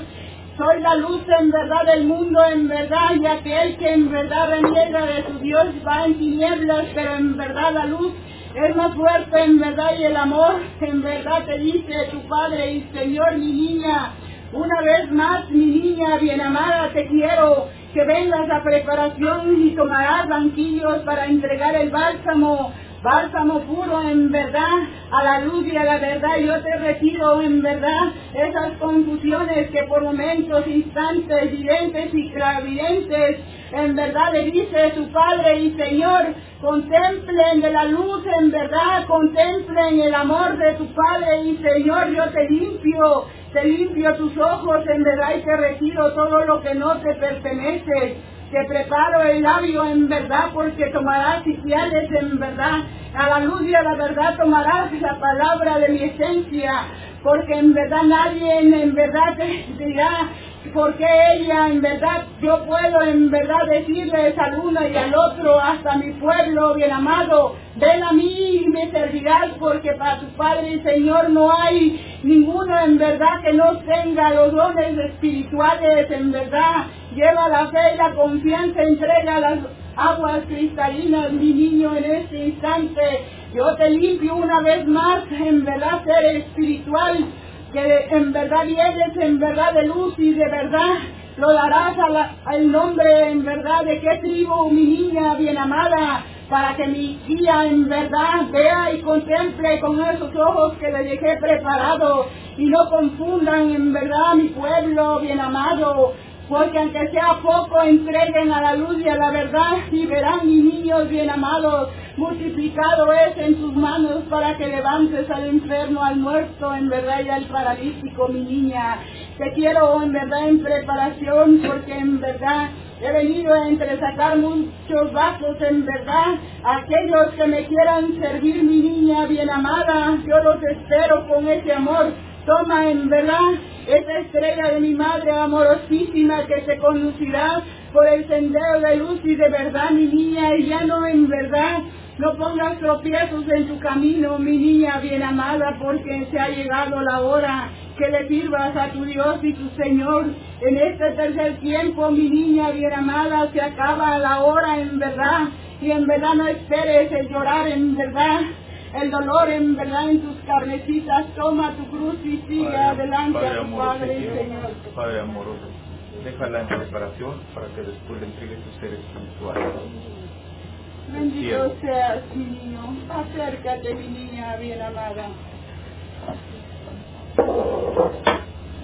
soy la luz en verdad del mundo, en verdad, y aquel que en verdad reniega de su Dios va en tinieblas, pero en verdad la luz es más fuerte en verdad y el amor en verdad te dice tu Padre y Señor, mi niña. Una vez más, mi niña bien amada, te quiero que vengas a preparación y tomarás banquillos para entregar el bálsamo bálsamo puro en verdad, a la luz y a la verdad. Yo te retiro en verdad esas confusiones que por momentos, instantes, evidentes y clarividentes, en verdad le dice su Padre y Señor, contemplen de la luz en verdad, contemplen el amor de tu Padre y Señor, yo te limpio, te limpio tus ojos en verdad y te retiro todo lo que no te pertenece te preparo el labio en verdad porque tomarás sitiales en verdad. A la luz y a la verdad tomarás la palabra de mi esencia. porque en verdad nadie en verdad te dirá porque ella en verdad yo puedo en verdad decirles al uno y al otro hasta mi pueblo bien amado ven a mí y me servirás porque para tu Padre y Señor no hay ninguno en verdad que no tenga los dones espirituales en verdad. Lleva la fe y la confianza entrega las aguas cristalinas mi niño en este instante. Yo te limpio una vez más en verdad ser espiritual que en verdad vienes en verdad de luz y de verdad lo darás al nombre en verdad de qué tribu mi niña bien amada para que mi guía en verdad vea y contemple con esos ojos que le dejé preparado. Y no confundan en verdad mi pueblo bien amado porque aunque sea poco entreguen a la luz y a la verdad y verán mis niños bien amados multiplicado es en tus manos para que levantes al enfermo, al muerto, en verdad y al paralítico, mi niña. Te quiero en verdad en preparación porque en verdad he venido a entresacar muchos vasos en verdad. Aquellos que me quieran servir, mi niña bien amada, yo los espero con ese amor. Toma en verdad esa estrella de mi madre amorosísima que se conducirá por el sendero de luz y de verdad, mi niña, y ya no en verdad no pongas tropiezos en tu camino, mi niña bien amada, porque se ha llegado la hora que le sirvas a tu Dios y tu Señor. En este tercer tiempo, mi niña bien amada, se acaba la hora en verdad. Y en verdad no esperes el llorar en verdad, el dolor en verdad en tus carnecitas. Toma tu cruz y sigue adelante Padre a tu amoroso, Padre y Señor. Padre amoroso, déjala en preparación para que después le entregue tu ser espiritual. Bendito seas, mi niño. Acércate, mi niña bien amada.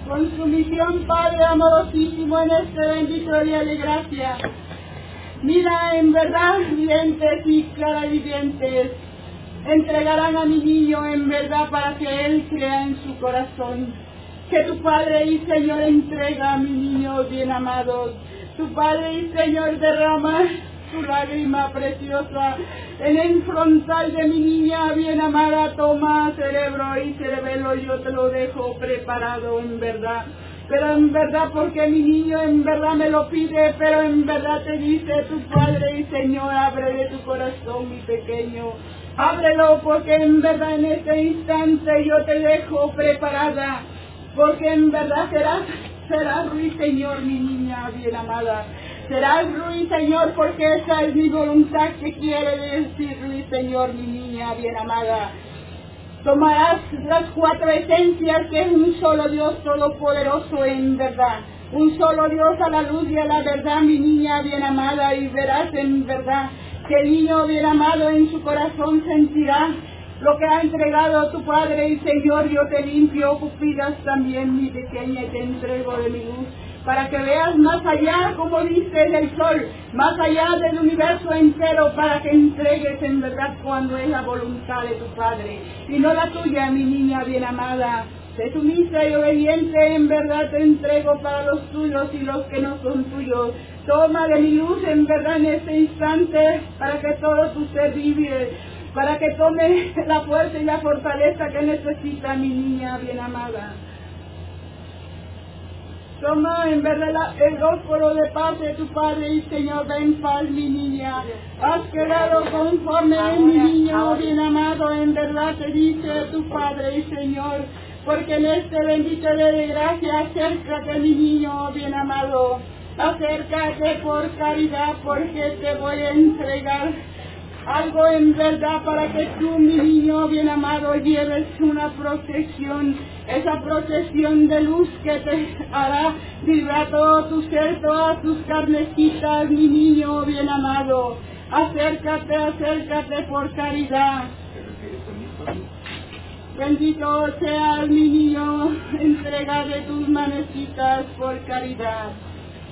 Con su misión, Padre amorosísimo, en este bendito día de gracia. Mira, en verdad, videntes y claravidentes, entregarán a mi niño en verdad para que él crea en su corazón. Que tu Padre y Señor entrega a mi niño bien amado. Tu Padre y Señor derrama su lágrima preciosa en el frontal de mi niña bien amada. Toma cerebro y cerebelo, yo te lo dejo preparado en verdad. Pero en verdad porque mi niño en verdad me lo pide, pero en verdad te dice tu Padre y Señor, abre de tu corazón mi pequeño. Ábrelo porque en verdad en este instante yo te dejo preparada, porque en verdad serás, serás Señor, mi niña bien amada. Serás Señor, porque esa es mi voluntad que quiere decir Señor, mi niña bien amada. Tomarás las cuatro esencias que es un solo Dios todopoderoso en verdad. Un solo Dios a la luz y a la verdad, mi niña bien amada, y verás en verdad que el niño bien amado en su corazón sentirá lo que ha entregado tu Padre y Señor, yo te limpio, pupilas también, mi pequeña, y te entrego de mi luz, para que veas más allá, como dice el sol, más allá del universo entero, para que entregues en verdad cuando es la voluntad de tu Padre, y no la tuya, mi niña bien amada. Sé sumisa y obediente, en verdad te entrego para los tuyos y los que no son tuyos. Toma de mi luz en verdad en este instante para que todo tu ser vive, para que tome la fuerza y la fortaleza que necesita mi niña bien amada. Toma en verdad el rósforo de paz de tu Padre y Señor, ven paz mi niña. Has quedado conforme mi niño bien amado, en verdad te dice tu Padre y Señor, porque en este bendito día de gracia acércate mi niño bien amado. Acércate por caridad, porque te voy a entregar algo en verdad para que tú, mi niño bien amado, lleves una protección, esa protección de luz que te hará vibrar todo tu ser, todas tus carnecitas, mi niño bien amado. Acércate, acércate por caridad. ¿Te refieres a mí, Padre? Bendito seas mi niño, entrega de tus manecitas por caridad.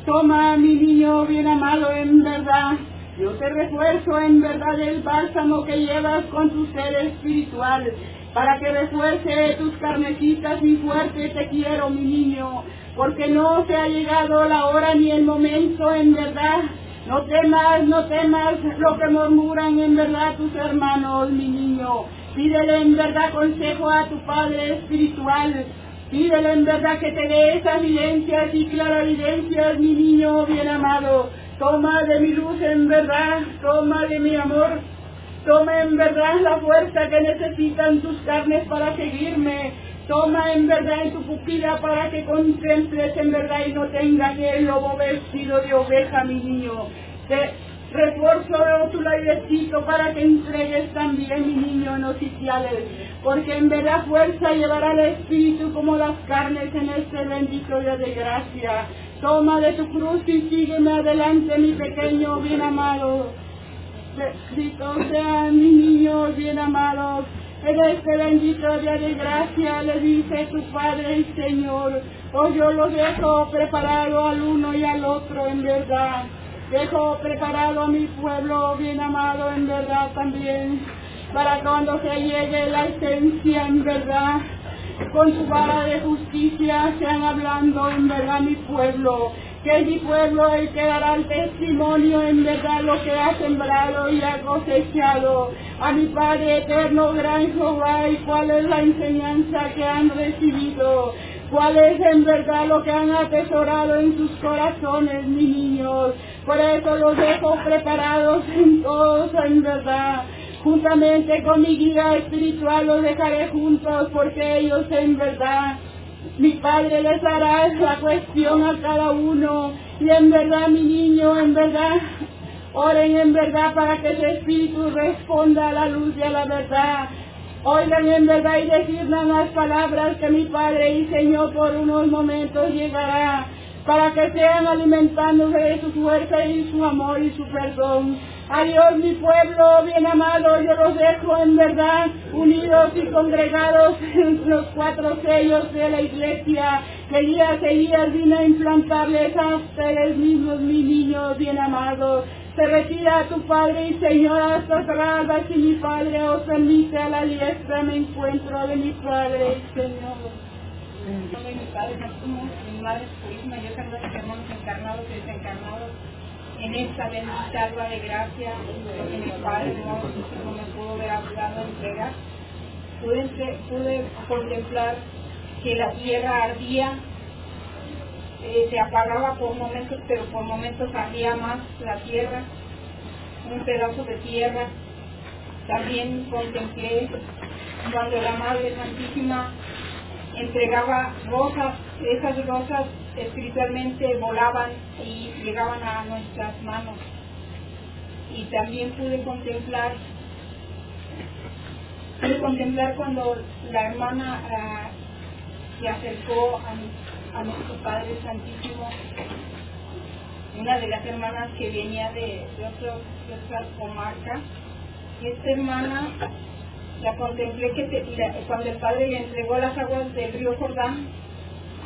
Toma mi niño bien amado en verdad. Yo te refuerzo en verdad el bálsamo que llevas con tu ser espiritual, para que refuerce tus carnecitas y fuerte te quiero mi niño, porque no se ha llegado la hora ni el momento en verdad. No temas, no temas lo que murmuran en verdad tus hermanos, mi niño Pídele en verdad consejo a tu Padre espiritual. Pídele en verdad que te dé esas evidencias y clarividencias, mi niño bien amado. Toma de mi luz en verdad, toma de mi amor, toma en verdad la fuerza que necesitan tus carnes para seguirme. Toma en verdad en tu pupila para que contemples en verdad y no tengas el lobo vestido de oveja, mi niño. Airecito para que entregues también, mi niño, en oficiales. Porque en verdad fuerza llevará el espíritu como las carnes en este bendito día de gracia. Toma de tu cruz y sígueme adelante, mi pequeño bien amado. Cristo sean mis niños bien amados. En este bendito día de gracia le dice tu Padre y Señor, oh yo los dejo preparado al uno y al otro en verdad. Dejo preparado a mi pueblo bien amado en verdad también, para cuando se llegue la esencia en verdad, con su vara de justicia sean hablando en verdad mi pueblo, que es mi pueblo el que dará el testimonio en verdad lo que ha sembrado y ha cosechado. A mi Padre eterno, gran Jehová, y cuál es la enseñanza que han recibido, cuál es en verdad lo que han atesorado en sus corazones, mis niños. Por eso los dejo preparados en todos en verdad. Juntamente con mi guía espiritual los dejaré juntos porque ellos en verdad mi Padre les dará la cuestión a cada uno. Y en verdad, mi niño, en verdad, oren en verdad para que su espíritu responda a la luz y a la verdad. Oigan en verdad y decirnos las palabras que mi Padre y Señor por unos momentos llegará para que sean alimentándose de su fuerza y su amor y su perdón. Adiós mi pueblo bien amado, yo los dejo en verdad unidos y congregados en los cuatro sellos de la iglesia. Que día a días vine a implantarles a ustedes mismos, mis niños bien amados. Se retira tu Padre y Señor hasta atrás, si mi Padre os permite a la diestra me encuentro de mi Padre Señor. Madre yo saludo a hermanos encarnados y desencarnados en esta bendita alba de gracia que mi Padre no me pudo ver hablado entregar. Pude, pude contemplar que la tierra ardía, eh, se apagaba por momentos, pero por momentos ardía más la tierra, un pedazo de tierra. También contemplé cuando la Madre Santísima entregaba rosas, esas rosas espiritualmente volaban y llegaban a nuestras manos. Y también pude contemplar, pude contemplar cuando la hermana ah, se acercó a, nuestro Padre Santísimo, una de las hermanas que venía de, de, de otra comarca. Y esta hermana la contemplé que cuando el Padre le entregó las aguas del río Jordán,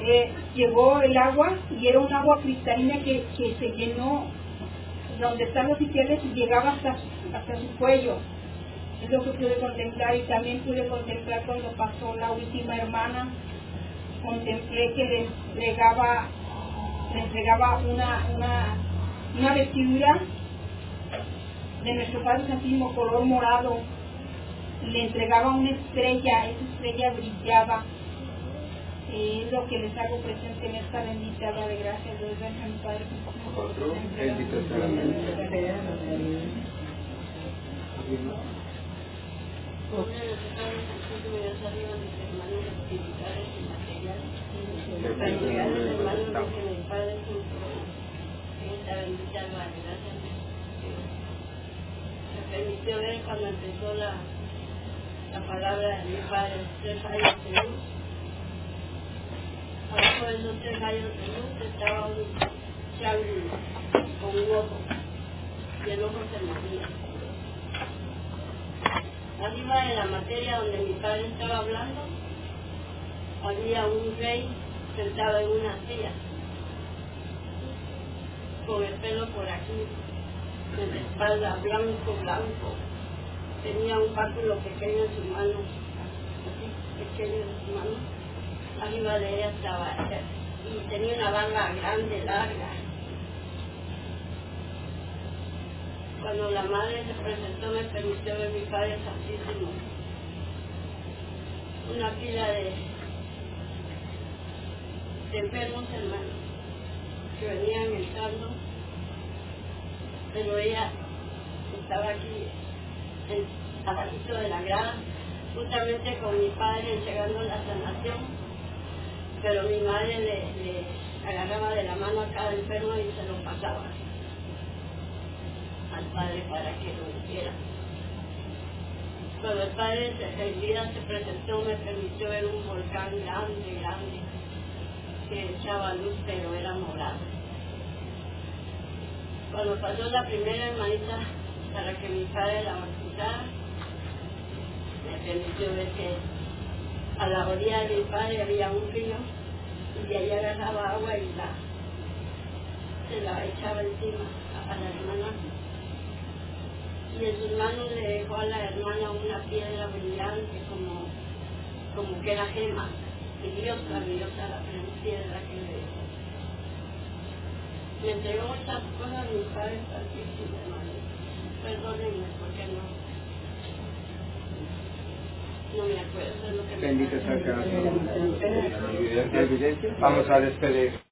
eh, llegó el agua y era un agua cristalina que, que se llenó donde están los oficiales y llegaba hasta, hasta su cuello. Es lo que pude contemplar y también pude contemplar cuando pasó la última hermana. Contemplé que le entregaba, le entregaba una, una, una vestidura de nuestro Padre Santísimo color morado le entregaba una estrella, esa estrella brillaba es lo que les hago presente en esta bendita hora de gracias. Dios bendiga a mi Padre. Bendito permitió ver cuando empezó la, la palabra de mi Padre, tres años abajo de esos tres rayos de luz estaba un triángulo con un ojo y el ojo se movía. Arriba de la materia donde mi padre estaba hablando, había un rey sentado en una silla, con el pelo por aquí, en la espalda blanco, blanco. Tenía un báculo pequeño en su mano, así, pequeño en su mano arriba de ella estaba y tenía una barba grande, larga. Cuando la madre se presentó me permitió ver mi Padre Santísimo una fila de, de enfermos hermanos que venían entrando, pero ella estaba aquí en, abajito de la grada, justamente con mi padre entregando la sanación, pero mi madre le, le agarraba de la mano a cada enfermo y se lo pasaba al padre para que lo hiciera. Cuando el padre se- el día se presentó, me permitió ver un volcán grande, grande, que echaba luz, pero era morado. Cuando pasó la primera hermanita para que mi padre la me permitió ver que a la orilla de mi padre había un río y de ahí agarraba agua y la, se la echaba encima a, a la hermana. Y en sus manos le dejó a la hermana una piedra brillante como, como que era gema. Y Dios maravillosa la piedra que le dejó. Me entregó muchas cosas mi padre santísimo, hermano. Perdónenme porque no. No me acuerdo, eso es lo que me Bendito sea el. Vamos a despedir.